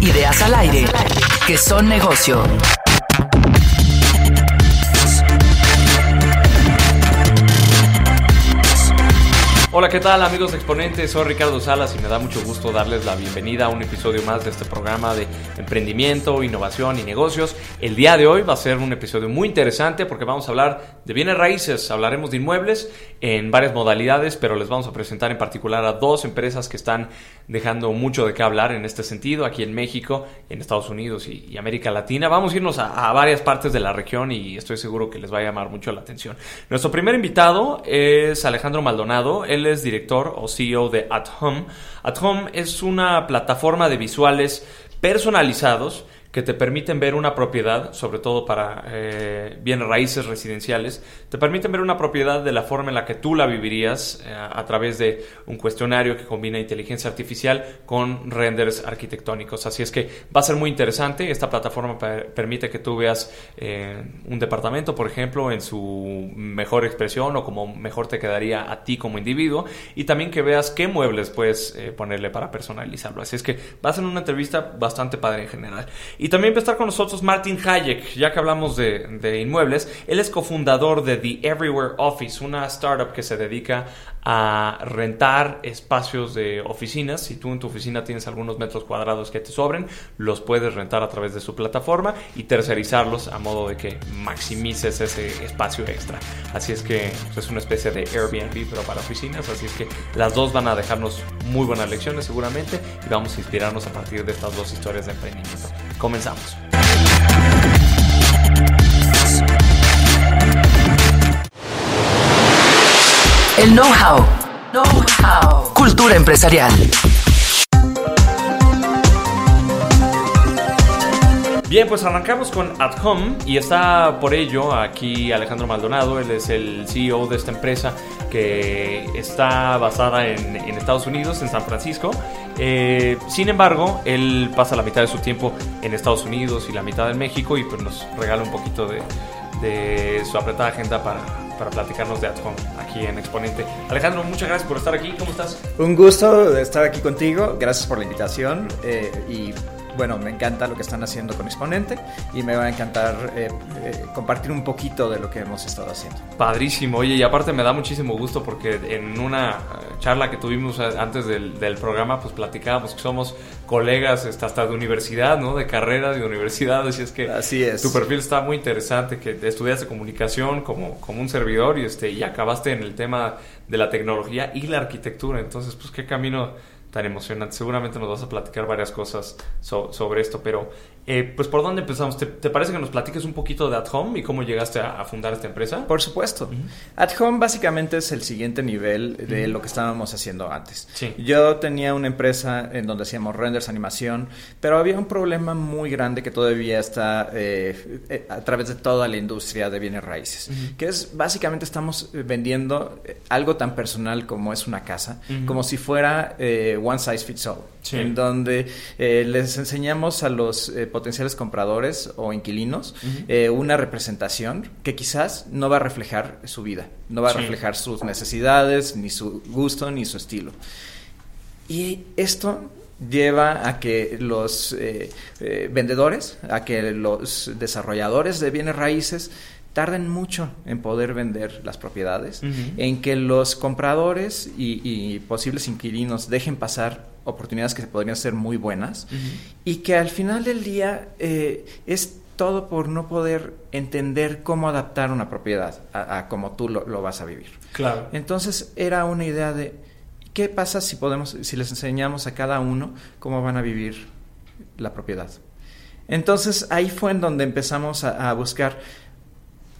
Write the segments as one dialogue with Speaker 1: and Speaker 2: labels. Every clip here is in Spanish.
Speaker 1: Ideas al aire. Que son negocio.
Speaker 2: Hola, ¿qué tal amigos Exponentes? Soy Ricardo Salas y me da mucho gusto darles la bienvenida a un episodio más de este programa de emprendimiento, innovación y negocios. El día de hoy va a ser un episodio muy interesante porque vamos a hablar de bienes raíces, hablaremos de inmuebles en varias modalidades, pero les vamos a presentar en particular a dos empresas que están dejando mucho de qué hablar en este sentido, aquí en México, en Estados Unidos y, América Latina. Vamos a irnos a, a varias partes de la región y estoy seguro que les va a llamar mucho la atención. Nuestro primer invitado es Alejandro Maldonado. Él es director o CEO de At Home. At Home es una plataforma de visuales personalizados que te permiten ver una propiedad, sobre todo para eh, raíces residenciales, te permiten ver una propiedad de la forma en la que tú la vivirías eh, a través de un cuestionario que combina inteligencia artificial con renders arquitectónicos. Así es que va a ser muy interesante. Esta plataforma permite que tú veas eh, un departamento, por ejemplo, en su mejor expresión o como mejor te quedaría a ti como individuo y también que veas qué muebles puedes eh, ponerle para personalizarlo. Así es que va a ser una entrevista bastante padre en general. Y también va a estar con nosotros Martin Hayek, ya que hablamos de, inmuebles. Él es cofundador de The Everywhere Office, una startup que se dedica a rentar espacios de oficinas. Si tú en tu oficina tienes algunos metros cuadrados que te sobren, los puedes rentar a través de su plataforma y tercerizarlos a modo de que maximices ese espacio extra. Así es que pues, es una especie de Airbnb, pero para oficinas. Así es que las dos van a dejarnos muy buenas lecciones seguramente y vamos a inspirarnos a partir de estas dos historias de emprendimiento. Comenzamos.
Speaker 1: El know-how. Know-how. Cultura empresarial.
Speaker 2: Bien, pues arrancamos con At Home y está por ello aquí Alejandro Maldonado, él es el CEO de esta empresa que está basada en, Estados Unidos, en San Francisco. Eh, sin embargo, él pasa la mitad de su tiempo en Estados Unidos y la mitad en México y pues nos regala un poquito de, su apretada agenda para, para platicarnos de At Home aquí en Exponente. Alejandro, muchas gracias por estar aquí. ¿Cómo estás?
Speaker 3: Un gusto estar aquí contigo. Gracias por la invitación eh, y bueno, me encanta lo que están haciendo con Exponente y me va a encantar eh, eh, compartir un poquito de lo que hemos estado haciendo.
Speaker 2: Padrísimo, oye, y aparte me da muchísimo gusto porque en una eh, charla que tuvimos antes del, programa, pues platicábamos que somos colegas este, hasta de universidad, ¿no? De carrera, de universidad, así es que
Speaker 3: así es.
Speaker 2: tu perfil está muy interesante, que estudiaste comunicación como, como un servidor y, este, y acabaste en el tema de la tecnología y la arquitectura, entonces, pues qué camino tan emocionante. Seguramente nos vas a platicar varias cosas sobre esto, pero eh, pues por dónde empezamos? ¿Te, parece que nos platiques un poquito de At Home y cómo llegaste a, fundar esta empresa?
Speaker 3: Por supuesto. At Home básicamente es el siguiente nivel de lo que estábamos haciendo antes. Yo tenía una empresa en donde hacíamos renders, animación, pero había un problema muy grande que todavía está eh, eh, a través de toda la industria de bienes raíces, que es básicamente estamos vendiendo algo tan personal como es una casa, como si fuera one size fits all, en donde les enseñamos a los potenciales compradores o inquilinos eh, una representación que quizás no va a reflejar su vida, no va a reflejar sus necesidades, ni su gusto, ni su estilo. Y esto lleva a que los eh, eh, vendedores, a que los desarrolladores de bienes raíces tarden mucho en poder vender las propiedades, en que los compradores y, posibles inquilinos dejen pasar oportunidades que podrían ser muy buenas y que al final del día eh, es todo por no poder entender cómo adaptar una propiedad a, a como tú lo, lo, vas a vivir.
Speaker 2: Claro.
Speaker 3: Entonces era una idea de ¿Qué pasa si podemos, si les enseñamos a cada uno cómo van a vivir la propiedad? Entonces ahí fue en donde empezamos a, buscar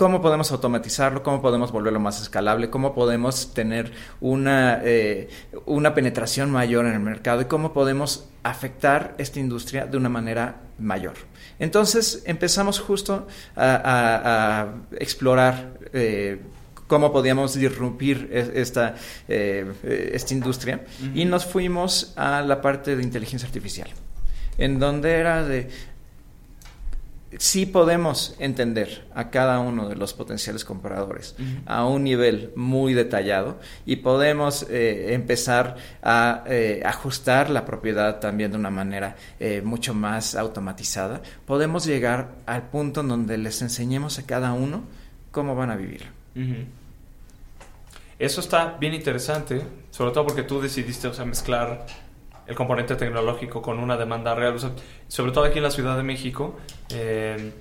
Speaker 3: cómo podemos automatizarlo, cómo podemos volverlo más escalable, cómo podemos tener una, eh, una penetración mayor en el mercado y cómo podemos afectar esta industria de una manera mayor. Entonces empezamos justo a, explorar eh, cómo podíamos disrumpir esta, eh, esta industria. Y nos fuimos a la parte de inteligencia artificial, en donde era de sí podemos entender a cada uno de los potenciales compradores a un nivel muy detallado y podemos eh, empezar a eh, ajustar la propiedad también de una manera mucho más automatizada. Podemos llegar al punto en donde les enseñemos a cada uno cómo van a vivir.
Speaker 2: Eso está bien interesante, sobre todo porque tú decidiste o sea, mezclar el componente tecnológico con una demanda real. sobre todo aquí en la Ciudad de México. Eh,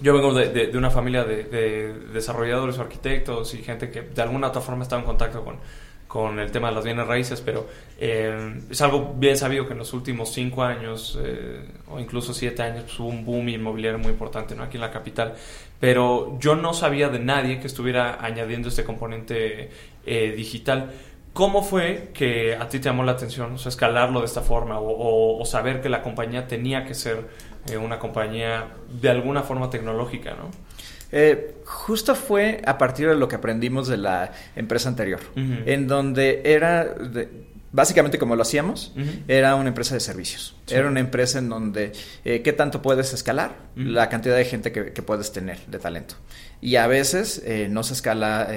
Speaker 2: yo vengo de, una familia de, desarrolladores o arquitectos y gente que de alguna otra forma estaba en contacto con, con el tema de las bienes raíces, pero eh, es algo bien sabido que en los últimos cinco años eh, o incluso siete años pues, hubo un boom inmobiliario muy importante ¿no? aquí en la capital. Pero yo no sabía de nadie que estuviera añadiendo este componente eh, digital. ¿Cómo fue que a ti te llamó la atención o sea, escalarlo de esta forma o, saber que la compañía tenía que ser una compañía de alguna forma tecnológica? ¿no?
Speaker 3: Eh, justo fue a partir de lo que aprendimos de la empresa anterior, en donde era, básicamente como lo hacíamos, era una empresa de servicios. Era una empresa en donde, eh, ¿qué tanto puedes escalar? La cantidad de gente que, puedes tener de talento. Y a veces eh, no se escala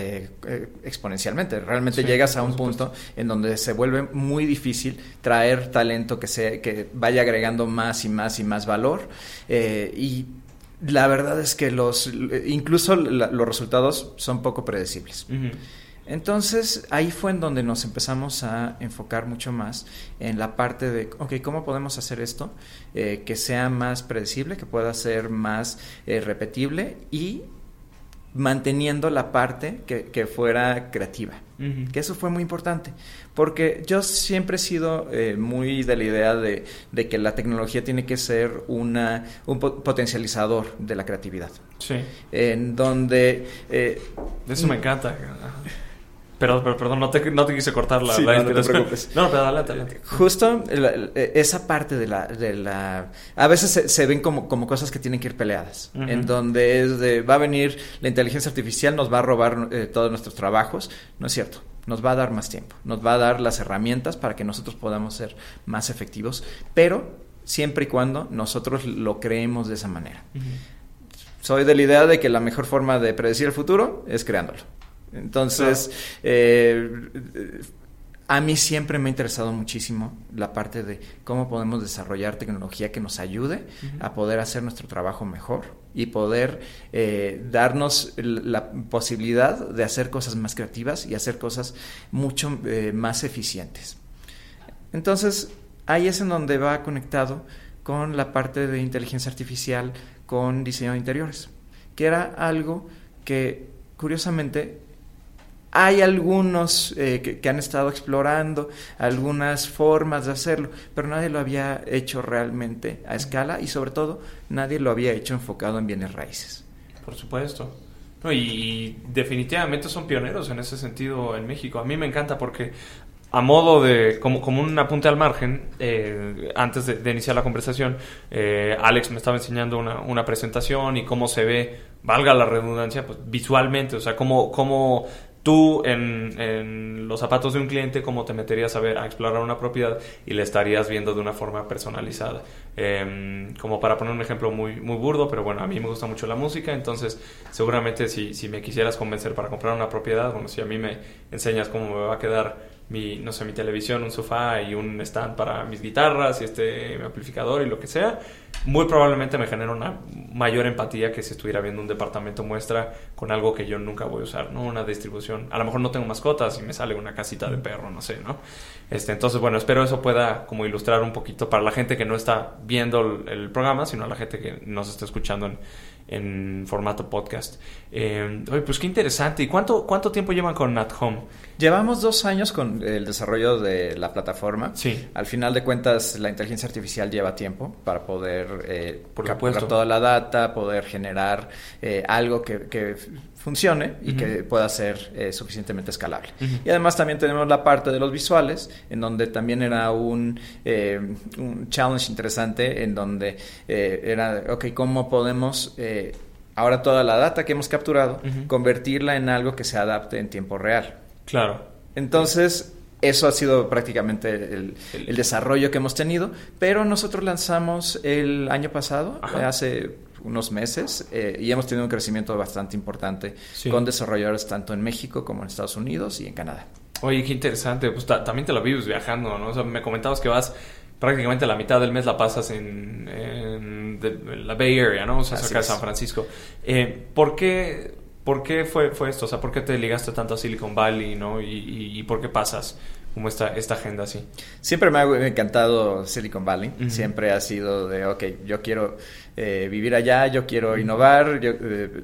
Speaker 3: exponencialmente. Realmente llegas a un punto en donde se vuelve muy difícil traer talento que, se, que vaya agregando más y más y más valor. y la verdad es que los incluso los resultados son poco predecibles. Entonces ahí fue en donde nos empezamos a enfocar mucho más en la parte de, ok, ¿cómo podemos hacer esto? Eh, que sea más predecible, que pueda ser más eh, repetible y manteniendo la parte que, fuera creativa. Que eso fue muy importante. Porque yo siempre he sido eh, muy de la idea de, que la tecnología tiene que ser una, un potencializador de la creatividad.
Speaker 2: Sí.
Speaker 3: En donde...
Speaker 2: Eh, eso me encanta. Perdón, no te, no te quise cortar la, la
Speaker 3: no, no, te preocupes.
Speaker 2: No, pero adelante, adelante.
Speaker 3: Justo esa parte de la... De la a veces se, ven como, como, cosas que tienen que ir peleadas, en donde es de, va a venir la inteligencia artificial, nos va a robar eh, todos nuestros trabajos. No es cierto, nos va a dar más tiempo, nos va a dar las herramientas para que nosotros podamos ser más efectivos, pero siempre y cuando nosotros lo creemos de esa manera. Soy de la idea de que la mejor forma de predecir el futuro es creándolo. Entonces, eh, a mí siempre me ha interesado muchísimo la parte de cómo podemos desarrollar tecnología que nos ayude a poder hacer nuestro trabajo mejor y poder eh, darnos la posibilidad de hacer cosas más creativas y hacer cosas mucho eh, más eficientes. Entonces, ahí es en donde va conectado con la parte de inteligencia artificial, con diseño de interiores, que era algo que curiosamente hay algunos eh, que, han estado explorando algunas formas de hacerlo, pero nadie lo había hecho realmente a escala y sobre todo nadie lo había hecho enfocado en bienes raíces.
Speaker 2: Por supuesto. y, definitivamente son pioneros en ese sentido en México. A mí me encanta porque a modo de, como, como un apunte al margen, eh, antes de, iniciar la conversación, eh, Alex me estaba enseñando una, una, presentación y cómo se ve, valga la redundancia, pues visualmente, o sea, cómo, cómo tú en, los zapatos de un cliente, cómo te meterías a ver, a explorar una propiedad y le estarías viendo de una forma personalizada. Em, como para poner un ejemplo muy, muy burdo, pero bueno, a mí me gusta mucho la música, entonces seguramente si, si me quisieras convencer para comprar una propiedad, bueno, si a mí me enseñas cómo me va a quedar mi, no sé, mi televisión, un sofá y un stand para mis guitarras y este mi amplificador y lo que sea, muy probablemente me genera una mayor empatía que si estuviera viendo un departamento muestra con algo que yo nunca voy a usar, ¿no? Una distribución. A lo mejor no tengo mascotas y me sale una casita de perro, no sé, ¿no? Este, entonces, bueno, espero eso pueda como ilustrar un poquito para la gente que no está viendo el, el programa, sino a la gente que nos está escuchando en, en formato podcast. Eh, pues qué interesante. ¿Y cuánto, cuánto tiempo llevan con At Home?
Speaker 3: Llevamos dos años con el desarrollo de la plataforma.
Speaker 2: Sí.
Speaker 3: Al final de cuentas, la inteligencia artificial lleva tiempo para poder eh, capturar toda la data, poder generar eh, algo que, que funcione y que pueda ser eh, suficientemente escalable. Y además también tenemos la parte de los visuales, en donde también era un, eh, un challenge interesante, en donde eh, era, ok, ¿cómo podemos ahora toda la data que hemos capturado, convertirla en algo que se adapte en tiempo real?
Speaker 2: Claro.
Speaker 3: Entonces, eso ha sido prácticamente el, el, desarrollo que hemos tenido, pero nosotros lanzamos el año pasado, hace unos meses eh, y hemos tenido un crecimiento bastante importante con desarrolladores tanto en México como en Estados Unidos y en Canadá.
Speaker 2: Oye, qué interesante. Pues también te la vives viajando, ¿no? O sea, me comentabas que vas prácticamente la mitad del mes la pasas en, la Bay Area, ¿no? O sea, cerca de San Francisco. Eh, ¿Por qué... ¿Por qué fue, fue esto? O sea, ¿por qué te ligaste tanto a Silicon Valley, ¿no? Y, y por qué pasas como esta, esta agenda así?
Speaker 3: Siempre me ha encantado Silicon Valley. Siempre ha sido de, ok, yo quiero eh, vivir allá, yo quiero innovar. Eh,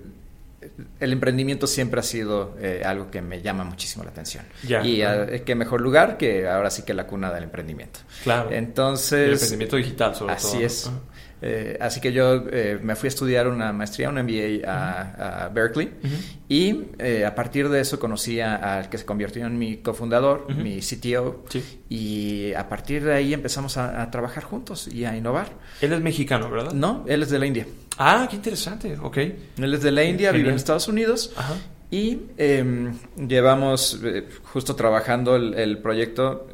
Speaker 3: el emprendimiento siempre ha sido eh, algo que me llama muchísimo la atención. y qué mejor lugar que ahora sí que la cuna del emprendimiento.
Speaker 2: Claro.
Speaker 3: Entonces...
Speaker 2: El emprendimiento digital, sobre
Speaker 3: todo.
Speaker 2: Así
Speaker 3: es. Eh, así que yo eh, me fui a estudiar una maestría, un MBA a, Berkeley y eh, a partir de eso conocí al que se convirtió en mi cofundador, mi CTO, y a partir de ahí empezamos a, trabajar juntos y a innovar.
Speaker 2: Él es mexicano, ¿verdad?
Speaker 3: No, él es de la India.
Speaker 2: Ah, qué interesante, ok.
Speaker 3: Él es de la India, vive en Estados Unidos. Y em, llevamos justo trabajando el proyecto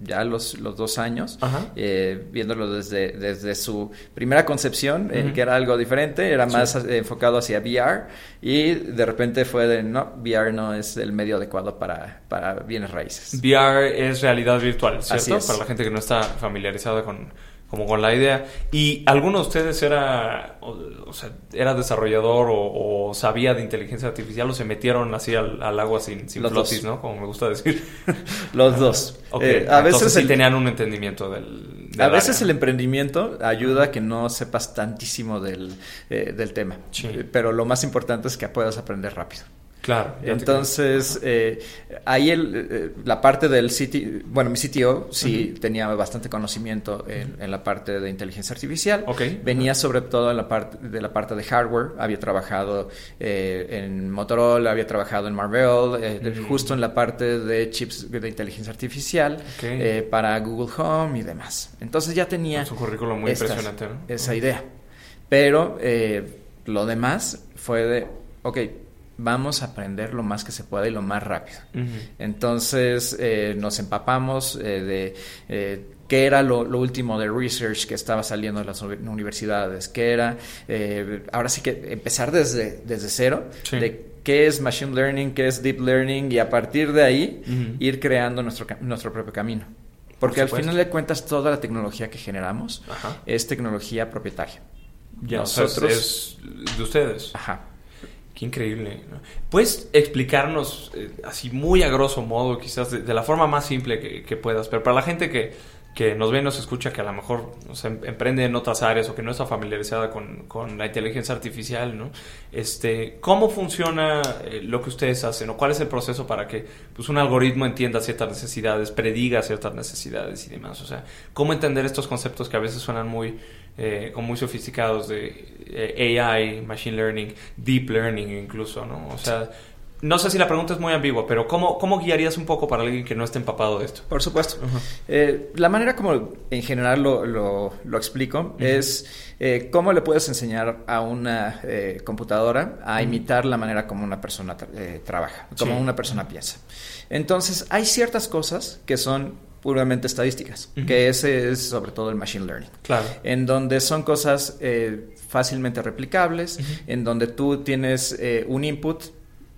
Speaker 3: ya los, los dos años, eh, viéndolo desde, desde su primera concepción, eh, que era algo diferente, era más enfocado hacia VR, y de repente fue de, no, VR no es el medio adecuado para, para bienes raíces.
Speaker 2: VR es realidad virtual, ¿cierto? Para la gente que no está familiarizada con, como con la idea. ¿Y alguno de ustedes era, o, sea, era desarrollador o, sabía de inteligencia artificial o se metieron así al, agua sin, sin flotis, ¿no? Como me gusta decir.
Speaker 3: Los dos.
Speaker 2: Eh, a veces sí tenían un entendimiento del...
Speaker 3: a veces el emprendimiento ayuda a que no sepas tantísimo del, eh, del tema. Pero lo más importante es que puedas aprender rápido.
Speaker 2: Claro.
Speaker 3: Entonces, eh, ahí el, eh, la parte del sitio, bueno, mi CTO sí tenía bastante conocimiento en, la parte de inteligencia artificial. Venía sobre todo en la parte de la parte de hardware. Había trabajado eh, en Motorola, había trabajado en Marvell, justo en la parte de chips de inteligencia artificial para Google Home y demás. Entonces ya tenía
Speaker 2: un currículum muy impresionante,
Speaker 3: esa idea. Pero lo demás fue de, ok, vamos a aprender lo más que se pueda y lo más rápido. Entonces eh, nos empapamos eh, de eh, qué era lo, último de research que estaba saliendo de las universidades, qué era, ahora sí que empezar desde, desde cero, de qué es machine learning, qué es deep learning y a partir de ahí ir creando nuestro, nuestro propio camino. Porque al final de cuentas toda la tecnología que generamos es tecnología propietaria.
Speaker 2: Ya, Nosotros, es de ustedes.
Speaker 3: Ajá.
Speaker 2: Qué increíble. ¿Puedes explicarnos eh, así muy a grosso modo, quizás de, la forma más simple que, puedas, pero para la gente que, que nos ve y nos escucha, que a lo mejor emprende en otras áreas o que no está familiarizada con, con la inteligencia artificial, ¿no? Este, ¿Cómo funciona eh, lo que ustedes hacen o cuál es el proceso para que pues, un algoritmo entienda ciertas necesidades, prediga ciertas necesidades y demás? O sea, ¿cómo entender estos conceptos que a veces suenan muy eh, muy sofisticados de eh, AI, Machine Learning, Deep Learning incluso, ¿no? O sea, no sé si la pregunta es muy ambigua, pero ¿cómo, cómo guiarías un poco para alguien que no esté empapado de esto?
Speaker 3: Por supuesto. Eh, la manera como en general lo, lo, explico es eh, cómo le puedes enseñar a una computadora a imitar la manera como una persona trabaja, como una persona piensa. Entonces, hay ciertas cosas que son puramente estadísticas, que ese es sobre todo el machine learning.
Speaker 2: Claro.
Speaker 3: En donde son cosas eh, fácilmente replicables, en donde tú tienes eh, un input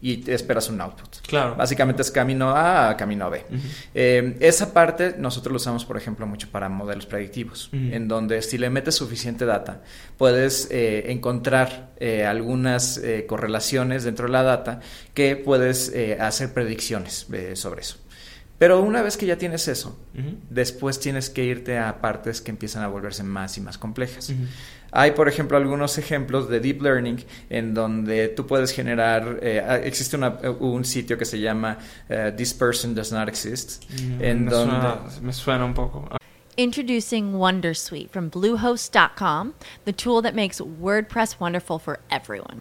Speaker 3: y esperas un output.
Speaker 2: Claro.
Speaker 3: Básicamente es camino A a camino B. Eh, esa parte nosotros lo usamos, por ejemplo, mucho para modelos predictivos, en donde si le metes suficiente data, puedes eh, encontrar eh, algunas correlaciones dentro de la data que puedes hacer predicciones sobre eso. Pero una vez que ya tienes eso, después tienes que irte a partes que empiezan a volverse más y más complejas. Hay, por ejemplo, algunos ejemplos de deep learning en donde tú puedes generar, eh, ah, existe un sitio que se llama uh, This Person Does Not Exist,
Speaker 2: mm, en me donde... Suena, me suena un poco.
Speaker 4: Introducing Wondersuite from Bluehost.com, the tool that makes WordPress wonderful for everyone.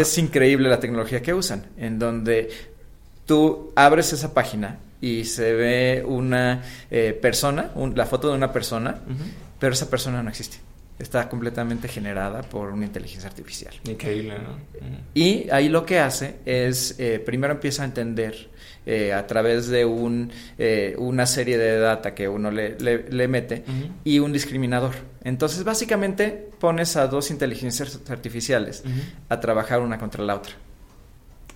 Speaker 3: Es increíble la tecnología que usan, en donde tú abres esa página y se ve una eh, persona, la foto de una persona, pero esa persona no existe. Está completamente generada por una inteligencia artificial.
Speaker 2: Increíble, ¿no?
Speaker 3: Y ahí lo que hace es, eh, primero empieza a entender eh, a través de un, una serie de data que uno le, le, mete y un discriminador. Entonces, básicamente, pones a dos inteligencias artificiales a trabajar una contra la otra.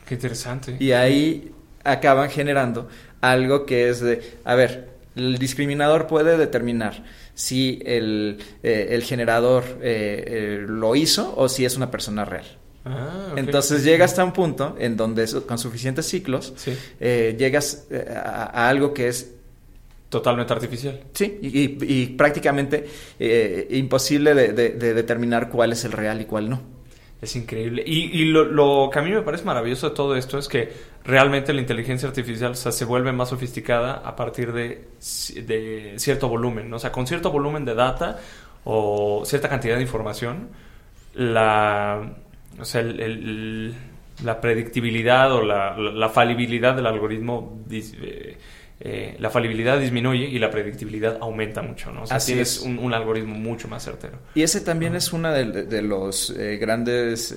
Speaker 2: Qué interesante.
Speaker 3: Y ahí acaban generando algo que es de, a ver, el discriminador puede determinar si el, eh, generador eh, eh, lo hizo o si es una persona real. Ah, Entonces llega hasta un punto en donde con suficientes ciclos llegas a, algo que es
Speaker 2: Totalmente artificial.
Speaker 3: Sí, y, prácticamente eh, imposible de, determinar cuál es el real y cuál no.
Speaker 2: Es increíble. Y, lo, que a mí me parece maravilloso de todo esto es que realmente la inteligencia artificial se vuelve más sofisticada a partir de, cierto volumen. O sea, con cierto volumen de data o cierta cantidad de información, la, o sea, la predictibilidad o la, falibilidad del algoritmo... Eh, eh, la falibilidad disminuye y la predictibilidad aumenta mucho, ¿no? O sea, Así es. Un, algoritmo mucho más certero.
Speaker 3: Y ese también es uno de, los eh, grandes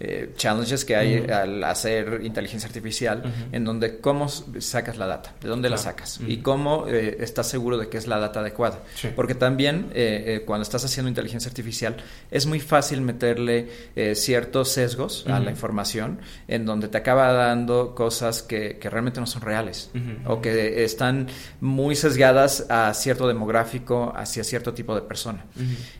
Speaker 3: eh, eh, challenges que hay al hacer inteligencia artificial, en donde cómo sacas la data, de dónde la sacas y cómo eh, estás seguro de que es la data adecuada. Porque también eh, cuando estás haciendo inteligencia artificial es muy fácil meterle ciertos sesgos a la información en donde te acaba dando cosas que, que realmente no son reales o que están muy sesgadas a cierto demográfico, hacia cierto tipo de persona.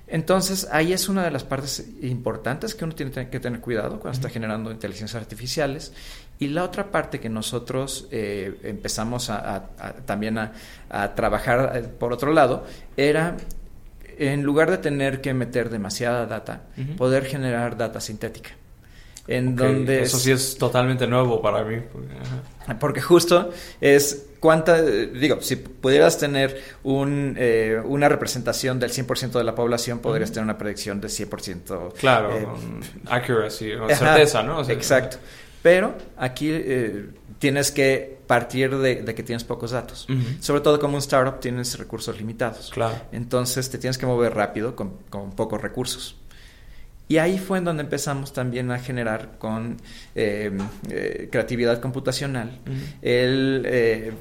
Speaker 3: Entonces, ahí es una de las partes importantes que uno tiene que tener cuidado cuando está generando inteligencias artificiales. Y la otra parte que nosotros eh, empezamos a, también a, trabajar eh, por otro lado era, en lugar de tener que meter demasiada data, poder generar data sintética. En donde...
Speaker 2: Eso sí es totalmente nuevo para mí.
Speaker 3: Porque justo es cuánta, digo, si pudieras tener un, eh, una representación del 100% de la población, podrías tener una predicción de 100%.
Speaker 2: Claro, eh, accuracy, certeza, ¿no?
Speaker 3: exacto. Pero aquí eh, tienes que partir de, que tienes pocos datos. Sobre todo como un startup tienes recursos limitados.
Speaker 2: Claro.
Speaker 3: Entonces te tienes que mover rápido con, con pocos recursos. Y ahí fue en donde empezamos también a generar con em, eh, creatividad computacional. El, eh,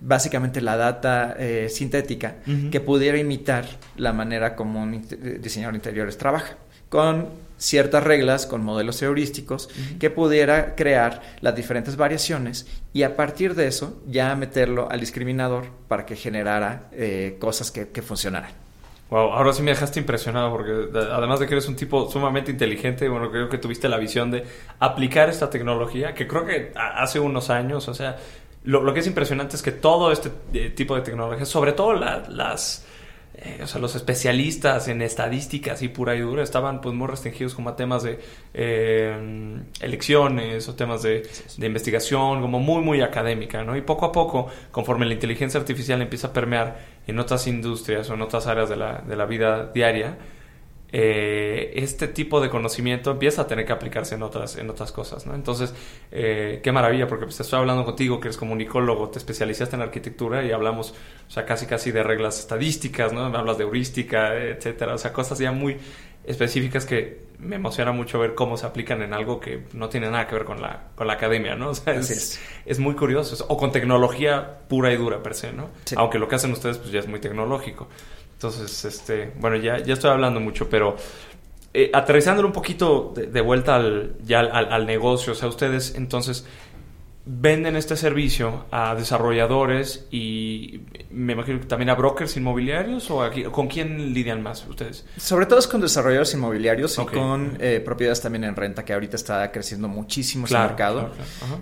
Speaker 3: básicamente la data eh, sintética que pudiera imitar la manera como un diseñador de interiores trabaja, con ciertas reglas, con modelos heurísticos, que pudiera crear las diferentes variaciones y a partir de eso ya meterlo al discriminador para que generara cosas que funcionaran.
Speaker 2: Wow, ahora sí me dejaste impresionado porque además de que eres un tipo sumamente inteligente, bueno, creo que tuviste la visión de aplicar esta tecnología, que creo que hace unos años, o sea, lo, que es impresionante es que todo este eh, tipo de tecnología, sobre todo las eh, o sea, los especialistas en estadísticas y pura y dura estaban pues muy restringidos como a temas de eh, elecciones o temas de, de, investigación, como muy, muy académica, ¿no? Y poco a poco, conforme la inteligencia artificial empieza a permear en otras industrias o en otras áreas de la, de la vida diaria, eh, este tipo de conocimiento empieza a tener que aplicarse en otras, en otras cosas, ¿no? Entonces, eh, qué maravilla, porque pues, estoy hablando contigo, que eres comunicólogo, te especializaste en arquitectura y hablamos, o sea, casi casi de reglas estadísticas, ¿no? Hablas de heurística, etcétera, o sea, cosas ya muy específicas que me emociona mucho ver cómo se aplican en algo que no tiene nada que ver con la, con la academia, ¿no? O sea, es, es. muy curioso. O con tecnología pura y dura per se, ¿no? Aunque lo que hacen ustedes pues ya es muy tecnológico. Entonces, este, bueno, ya, ya estoy hablando mucho, pero eh, aterrizándolo un poquito de, vuelta al, ya al, al, negocio, o sea, ustedes entonces venden este servicio a desarrolladores y me imagino que también a brokers inmobiliarios o aquí, con quién lidian más ustedes?
Speaker 3: Sobre todo es con desarrolladores inmobiliarios y con eh, propiedades también en renta que ahorita está creciendo muchísimo ese mercado.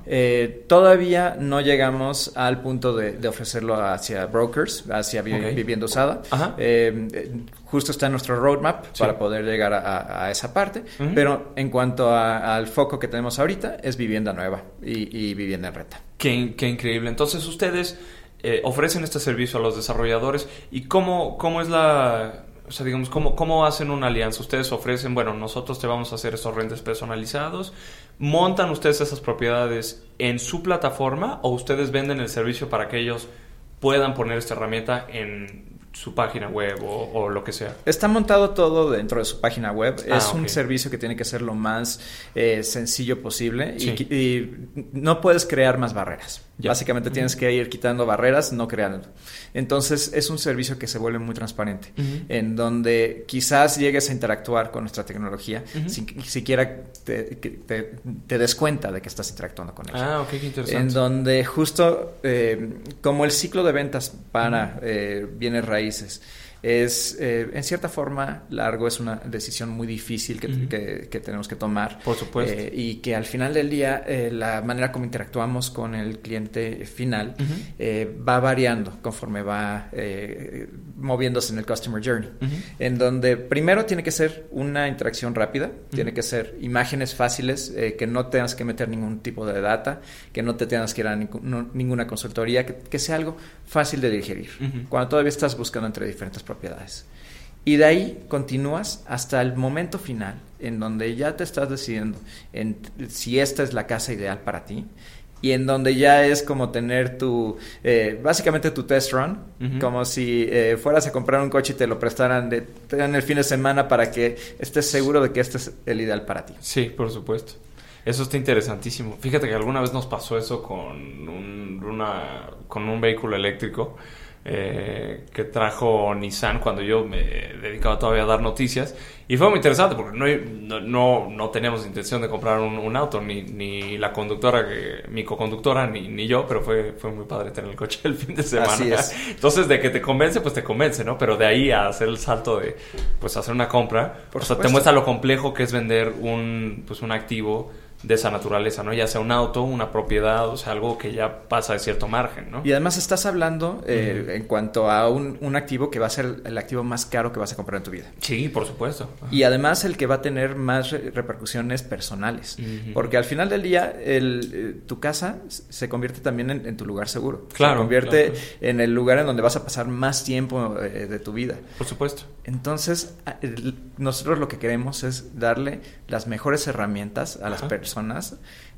Speaker 3: Eh, todavía no llegamos al punto de, ofrecerlo hacia brokers, hacia vivienda usada. Eh, justo está en nuestro roadmap para poder llegar a, esa parte, pero en cuanto al foco que tenemos ahorita es vivienda nueva y, y vivienda en renta.
Speaker 2: Qué, qué increíble. Entonces ustedes eh, ofrecen este servicio a los desarrolladores y cómo, cómo es la... O sea, digamos, ¿cómo, ¿cómo hacen una alianza? Ustedes ofrecen, bueno, nosotros te vamos a hacer esos rentes personalizados. ¿Montan ustedes esas propiedades en su plataforma o ustedes venden el servicio para que ellos puedan poner esta herramienta en su página web o, lo que sea.
Speaker 3: Está montado todo dentro de su página web. Ah, es un servicio que tiene que ser lo más eh, sencillo posible y, no puedes crear más barreras. Básicamente tienes que ir quitando barreras, no creando. Entonces es un servicio que se vuelve muy transparente, en donde quizás llegues a interactuar con nuestra tecnología sin que siquiera te, des cuenta de que estás interactuando con ella.
Speaker 2: Ah, ok, qué interesante.
Speaker 3: En donde justo eh, como el ciclo de ventas para eh, bienes raíces es, eh, en cierta forma, largo, es una decisión muy difícil que, que, tenemos que tomar.
Speaker 2: Por supuesto.
Speaker 3: Eh, y que al final del día, eh, la manera como interactuamos con el cliente final va variando conforme va moviéndose en el Customer Journey. En donde primero tiene que ser una interacción rápida, tiene que ser imágenes fáciles, que no tengas que meter ningún tipo de data, que no te tengas que ir a ninguna consultoría, que, que, sea algo fácil de digerir. Cuando todavía estás buscando entre diferentes propiedades. Y de ahí continúas hasta el momento final, en donde ya te estás decidiendo en si esta es la casa ideal para ti y en donde ya es como tener tu, eh, básicamente tu test run, como si eh, fueras a comprar un coche y te lo prestaran de, en el fin de semana para que estés seguro de que este es el ideal para ti.
Speaker 2: Sí, por supuesto. Eso está interesantísimo. Fíjate que alguna vez nos pasó eso con un, una, con un vehículo eléctrico eh, que trajo Nissan cuando yo me dedicaba todavía a dar noticias. Y fue muy interesante porque no, no, no teníamos intención de comprar un, auto, ni, ni, la conductora, que, mi co-conductora, ni, ni yo, pero fue, fue muy padre tener el coche el fin de semana. Entonces, de que te convence, pues te convence, ¿no? Pero de ahí a hacer el salto de, pues, hacer una compra, Por o sea, te muestra lo complejo que es vender un, pues, un activo de esa naturaleza, ¿no? Ya sea un auto, una propiedad, o sea, algo que ya pasa de cierto margen, ¿no?
Speaker 3: Y además estás hablando eh, en cuanto a un, un, activo que va a ser el activo más caro que vas a comprar en tu vida.
Speaker 2: Sí, por supuesto.
Speaker 3: Y además el que va a tener más repercusiones personales. Porque al final del día, el, eh, tu casa se convierte también en, tu lugar seguro.
Speaker 2: Claro.
Speaker 3: Se convierte en el lugar en donde vas a pasar más tiempo eh, de tu vida.
Speaker 2: Por supuesto.
Speaker 3: Entonces, nosotros lo que queremos es darle las mejores herramientas a las personas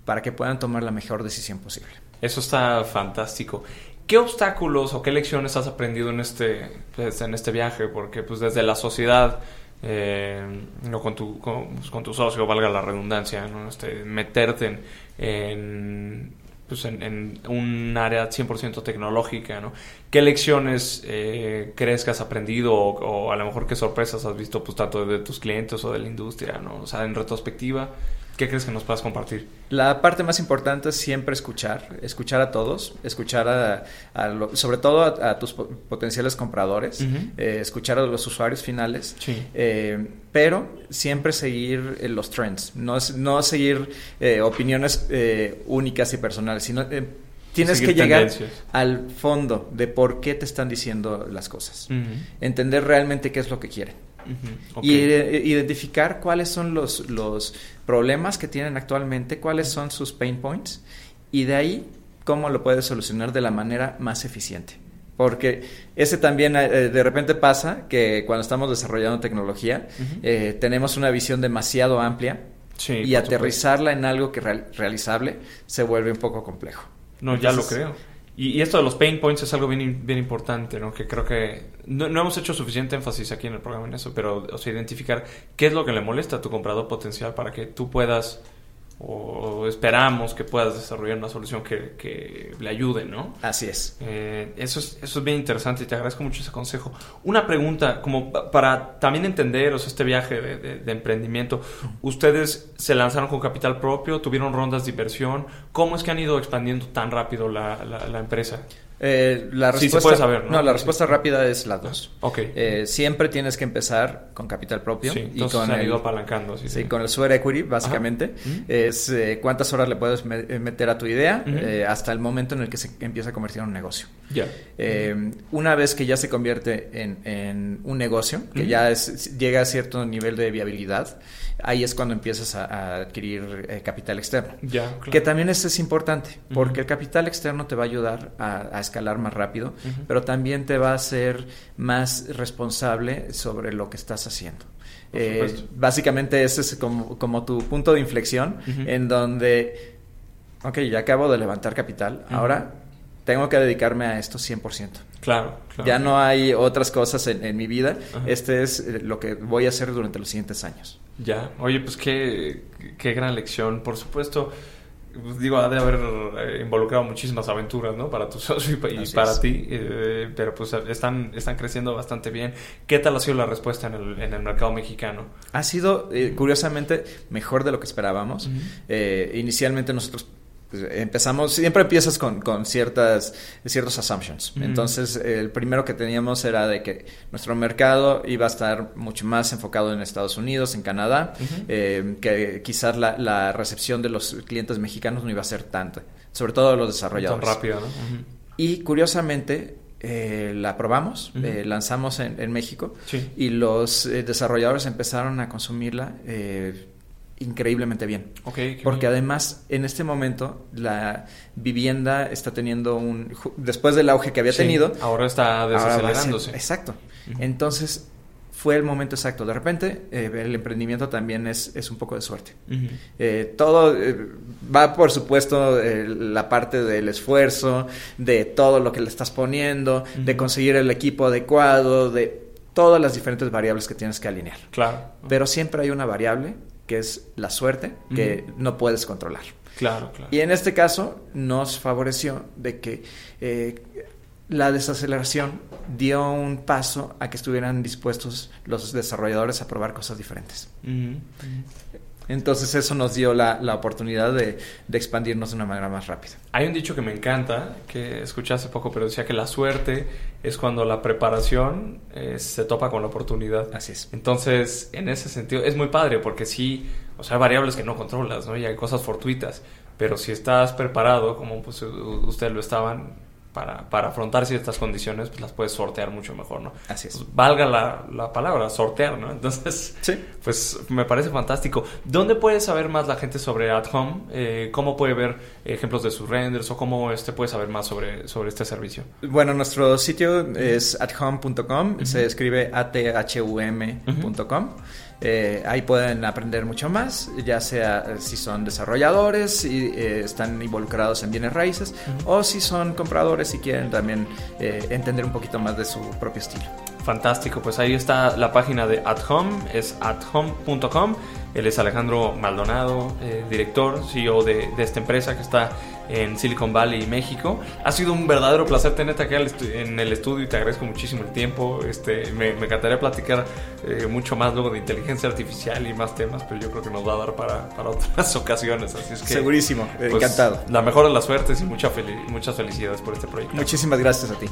Speaker 3: para que puedan tomar la mejor decisión posible.
Speaker 2: Eso está fantástico. ¿Qué obstáculos o qué lecciones has aprendido en este, pues, en este viaje? Porque pues desde la sociedad, eh, no con tu, pues, con, tu socio, valga la redundancia, ¿no? este, meterte en, pues en, un área 100% tecnológica, ¿no? ¿Qué lecciones eh, crees que has aprendido o, a lo mejor qué sorpresas has visto pues tanto de tus clientes o de la industria, ¿no? O sea, en retrospectiva, ¿Qué crees que nos puedas compartir?
Speaker 3: La parte más importante es siempre escuchar, escuchar a todos, escuchar a, sobre todo a, tus potenciales compradores, eh, escuchar a los usuarios finales, eh, pero siempre seguir eh, los trends, no, no seguir opiniones únicas y personales, sino tienes que llegar al fondo de por qué te están diciendo las cosas, entender realmente qué es lo que quieren. Y identificar cuáles son los, los problemas que tienen actualmente, cuáles son sus pain points y de ahí cómo lo puedes solucionar de la manera más eficiente. Porque ese también eh, de repente pasa que cuando estamos desarrollando tecnología eh, tenemos una visión demasiado amplia y aterrizarla en algo que realizable se vuelve un poco complejo.
Speaker 2: No, ya lo creo. Y, esto de los pain points es algo bien, bien importante, ¿no? Que creo que no, no, hemos hecho suficiente énfasis aquí en el programa en eso, pero, o sea, identificar qué es lo que le molesta a tu comprador potencial para que tú puedas o esperamos que puedas desarrollar una solución que, le ayude, ¿no?
Speaker 3: Así es.
Speaker 2: Eh, eso es. Eso es bien interesante y te agradezco mucho ese consejo. Una pregunta, como para también entender, o sea, este viaje de, emprendimiento, ¿ustedes se lanzaron con capital propio? ¿Tuvieron rondas de inversión? ¿Cómo es que han ido expandiendo tan rápido la, la empresa?
Speaker 3: Eh, la respuesta, ¿no? la respuesta rápida es la dos.
Speaker 2: Okay.
Speaker 3: Eh, siempre tienes que empezar con capital propio.
Speaker 2: y con el, ido apalancando.
Speaker 3: Sí, con el sweat equity, básicamente. Es eh, cuántas horas le puedes meter a tu idea hasta el momento en el que se empieza a convertir en un negocio.
Speaker 2: Ya.
Speaker 3: una vez que ya se convierte en, un negocio, que ya es, llega a cierto nivel de viabilidad, ahí es cuando empiezas a, adquirir eh, capital externo.
Speaker 2: Ya,
Speaker 3: Que también es importante, porque el capital externo te va a ayudar a, escalar más rápido, pero también te va a hacer más responsable sobre lo que estás haciendo. Eh, básicamente ese es como, tu punto de inflexión en donde, ok, ya acabo de levantar capital, ahora tengo que dedicarme a esto 100%.
Speaker 2: Claro,
Speaker 3: claro. Ya no hay otras cosas en, mi vida. Este es eh, lo que voy a hacer durante los siguientes años.
Speaker 2: Ya, oye, pues qué, qué gran lección. Por supuesto, pues, digo, ha de haber eh, involucrado muchísimas aventuras, ¿no? Para tu socio y, para ti, eh, pero pues están, están creciendo bastante bien. ¿Qué tal ha sido la respuesta en el, en el mercado mexicano?
Speaker 3: Ha sido, curiosamente, mejor de lo que esperábamos. inicialmente nosotros empezamos, siempre empiezas con, con ciertas, ciertos assumptions. Entonces, el primero que teníamos era de que nuestro mercado iba a estar mucho más enfocado en Estados Unidos, en Canadá, eh, que quizás la, recepción de los clientes mexicanos no iba a ser tanta, sobre todo los desarrolladores.
Speaker 2: Tan rápido, ¿no?
Speaker 3: Y curiosamente, eh, la probamos, eh, lanzamos en, México y los desarrolladores empezaron a consumirla increíblemente bien. Porque además, en este momento, la vivienda está teniendo un... Después del auge que había tenido...
Speaker 2: Ahora está desacelerándose.
Speaker 3: exacto. Entonces, fue el momento exacto. De repente, eh, el emprendimiento también es, es, un poco de suerte. Eh, todo eh, va, por supuesto, la parte del esfuerzo, de todo lo que le estás poniendo, de conseguir el equipo adecuado, de todas las diferentes variables que tienes que alinear.
Speaker 2: Claro.
Speaker 3: Pero siempre hay una variable que es la suerte, que no puedes controlar.
Speaker 2: Claro, claro.
Speaker 3: Y en este caso nos favoreció de que eh, la desaceleración dio un paso a que estuvieran dispuestos los desarrolladores a probar cosas diferentes. Entonces eso nos dio la, la oportunidad de, de, expandirnos de una manera más rápida.
Speaker 2: Hay un dicho que me encanta, que escuché hace poco, pero decía que la suerte es cuando la preparación eh, se topa con la oportunidad.
Speaker 3: Así es.
Speaker 2: Entonces, en ese sentido, es muy padre porque sí, o sea, hay variables que no controlas, ¿no? Y hay cosas fortuitas. Pero si estás preparado, como pues ustedes lo estaban, para, para afrontar ciertas condiciones, pues las puedes sortear mucho mejor, ¿no?
Speaker 3: Así es.
Speaker 2: Pues, valga la, la, palabra, sortear, ¿no? Entonces,
Speaker 3: sí.
Speaker 2: pues me parece fantástico. ¿Dónde puede saber más la gente sobre At Home? Eh, ¿Cómo puede ver ejemplos de sus renders o cómo este puede saber más sobre, sobre este servicio?
Speaker 3: Bueno, nuestro sitio es athome.com, se escribe athum.com. Eh, ahí pueden aprender mucho más, ya sea eh, si son desarrolladores y eh, están involucrados en bienes raíces o si son compradores y quieren también eh, entender un poquito más de su propio estilo.
Speaker 2: Fantástico, pues ahí está la página de At Home, es athome.com. Él es Alejandro Maldonado, director, CEO de, de, esta empresa que está en Silicon Valley, México. Ha sido un verdadero placer tenerte aquí en el estudio y te agradezco muchísimo el tiempo. Este, me, me encantaría platicar eh, mucho más luego de inteligencia artificial y más temas, pero yo creo que nos va a dar para, para otras ocasiones. Así es que,
Speaker 3: Segurísimo, pues, encantado.
Speaker 2: La mejor de las suertes y mucha fel muchas felicidades por este proyecto.
Speaker 3: Muchísimas gracias a ti.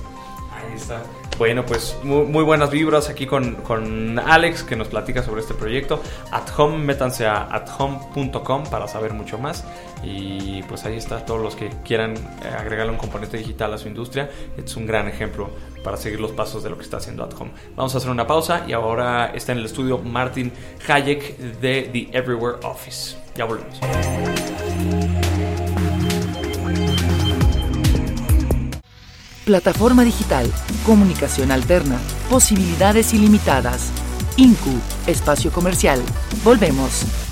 Speaker 2: Ahí está. Bueno, pues muy, buenas vibras aquí con, con, Alex que nos platica sobre este proyecto. At home, métanse a athome.com para saber mucho más. Y pues ahí está, todos los que quieran agregarle un componente digital a su industria. Es un gran ejemplo para seguir los pasos de lo que está haciendo At Home. Vamos a hacer una pausa y ahora está en el estudio Martin Hayek de The Everywhere Office. Ya volvemos.
Speaker 1: Plataforma digital, comunicación alterna, posibilidades ilimitadas. INCU, espacio comercial. Volvemos.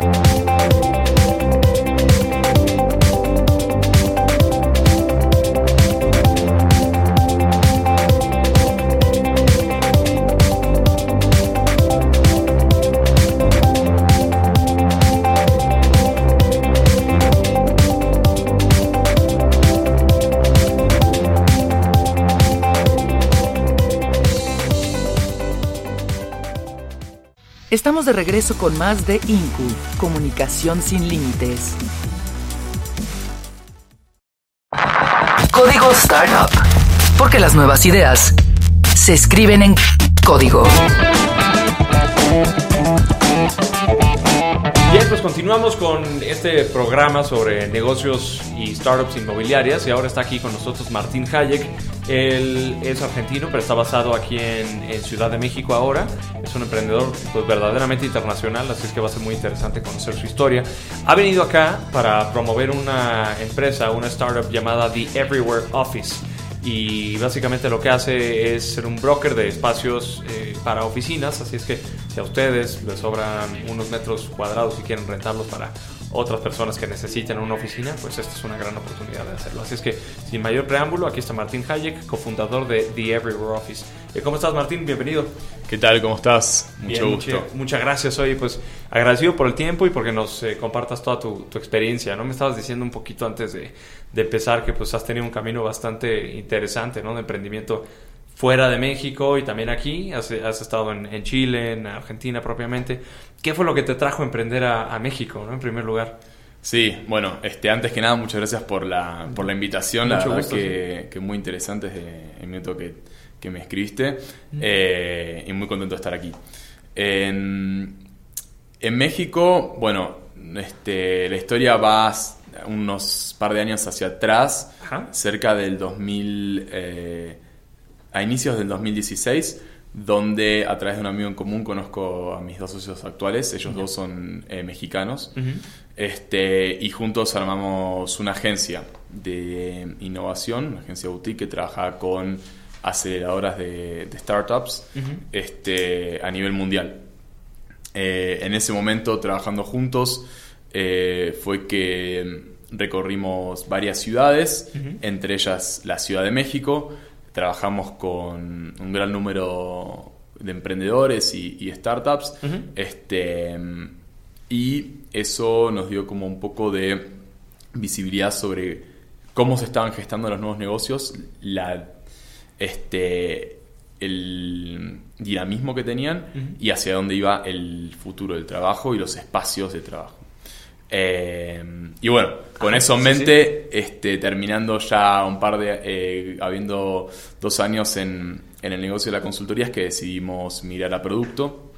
Speaker 1: Estamos de regreso con más de INCU, Comunicación sin Límites. Código Startup. Porque las nuevas ideas se escriben en código.
Speaker 2: Bien, pues continuamos con este programa sobre negocios y startups inmobiliarias y ahora está aquí con nosotros Martín Hayek. Él es argentino, pero está basado aquí en, Ciudad de México ahora. Es un emprendedor pues, verdaderamente internacional, así es que va a ser muy interesante conocer su historia. Ha venido acá para promover una empresa, una startup llamada The Everywhere Office y básicamente lo que hace es ser un broker de espacios eh, para oficinas, así es que si a ustedes les sobran unos metros cuadrados y quieren rentarlos para otras personas que necesiten una oficina, pues esta es una gran oportunidad de hacerlo. Así es que, sin mayor preámbulo, aquí está Martín Hayek, cofundador de The Everywhere Office. Eh, ¿Cómo estás, Martín? Bienvenido.
Speaker 5: ¿Qué tal? ¿Cómo estás?
Speaker 2: Mucho gusto. muchas gracias. Hoy, pues, agradecido por el tiempo y porque nos eh, compartas toda tu, experiencia, ¿no? Me estabas diciendo un poquito antes de, de, empezar que, pues, has tenido un camino bastante interesante, ¿no? De emprendimiento fuera de México y también aquí. Has, estado en, Chile, en Argentina propiamente. ¿Qué fue lo que te trajo a emprender a, México, ¿no? en primer lugar?
Speaker 5: Sí, bueno, este, antes que nada, muchas gracias por la, por la invitación. la verdad que, que, muy interesante desde el minuto que, que me escribiste. Eh, y muy contento de estar aquí. En, en México, bueno, este, la historia va unos par de años hacia atrás, cerca del 2000 a inicios del 2016, donde a través de un amigo en común conozco a mis dos socios actuales, ellos dos son eh, mexicanos, este, y juntos armamos una agencia de innovación, una agencia boutique que trabaja con aceleradoras de, startups este, a nivel mundial. Eh, en ese momento, trabajando juntos, eh, fue que recorrimos varias ciudades, entre ellas la Ciudad de México, trabajamos con un gran número de emprendedores y, startups. este, y eso nos dio como un poco de visibilidad sobre cómo se estaban gestando los nuevos negocios, la, este, el dinamismo que tenían y hacia dónde iba el futuro del trabajo y los espacios de trabajo. Eh, y bueno, con eso en mente, Este, terminando ya un par de, eh, habiendo dos años en, en, el negocio de la consultoría, es que decidimos mirar a producto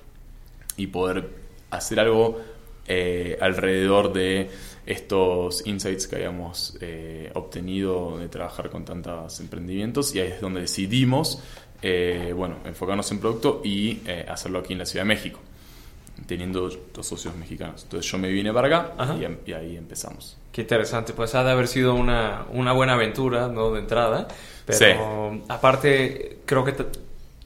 Speaker 5: y poder hacer algo eh, alrededor de estos insights que habíamos obtenido de trabajar con tantos emprendimientos. Y ahí es donde decidimos, bueno, enfocarnos en producto y hacerlo aquí en la Ciudad de México teniendo dos socios mexicanos. Entonces yo me vine para acá em, y, ahí empezamos.
Speaker 2: Qué interesante, pues ha de haber sido una, una buena aventura, ¿no? De entrada, pero aparte creo que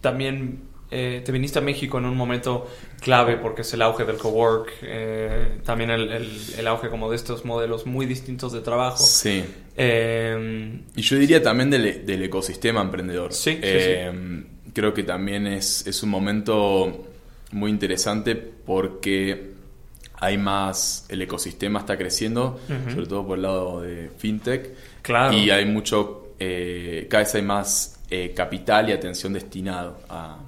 Speaker 2: también eh, te viniste a México en un momento clave porque es el auge del cowork, eh, también el, el, auge como de estos modelos muy distintos de trabajo.
Speaker 5: Sí. Em, y yo diría también del, del ecosistema emprendedor.
Speaker 2: Sí, sí,
Speaker 5: em, Creo que también es, es un momento muy interesante porque hay más, el ecosistema está creciendo, sobre todo por el lado de fintech.
Speaker 2: Claro.
Speaker 5: Y hay mucho, eh, cada vez hay más eh, capital y atención destinado a,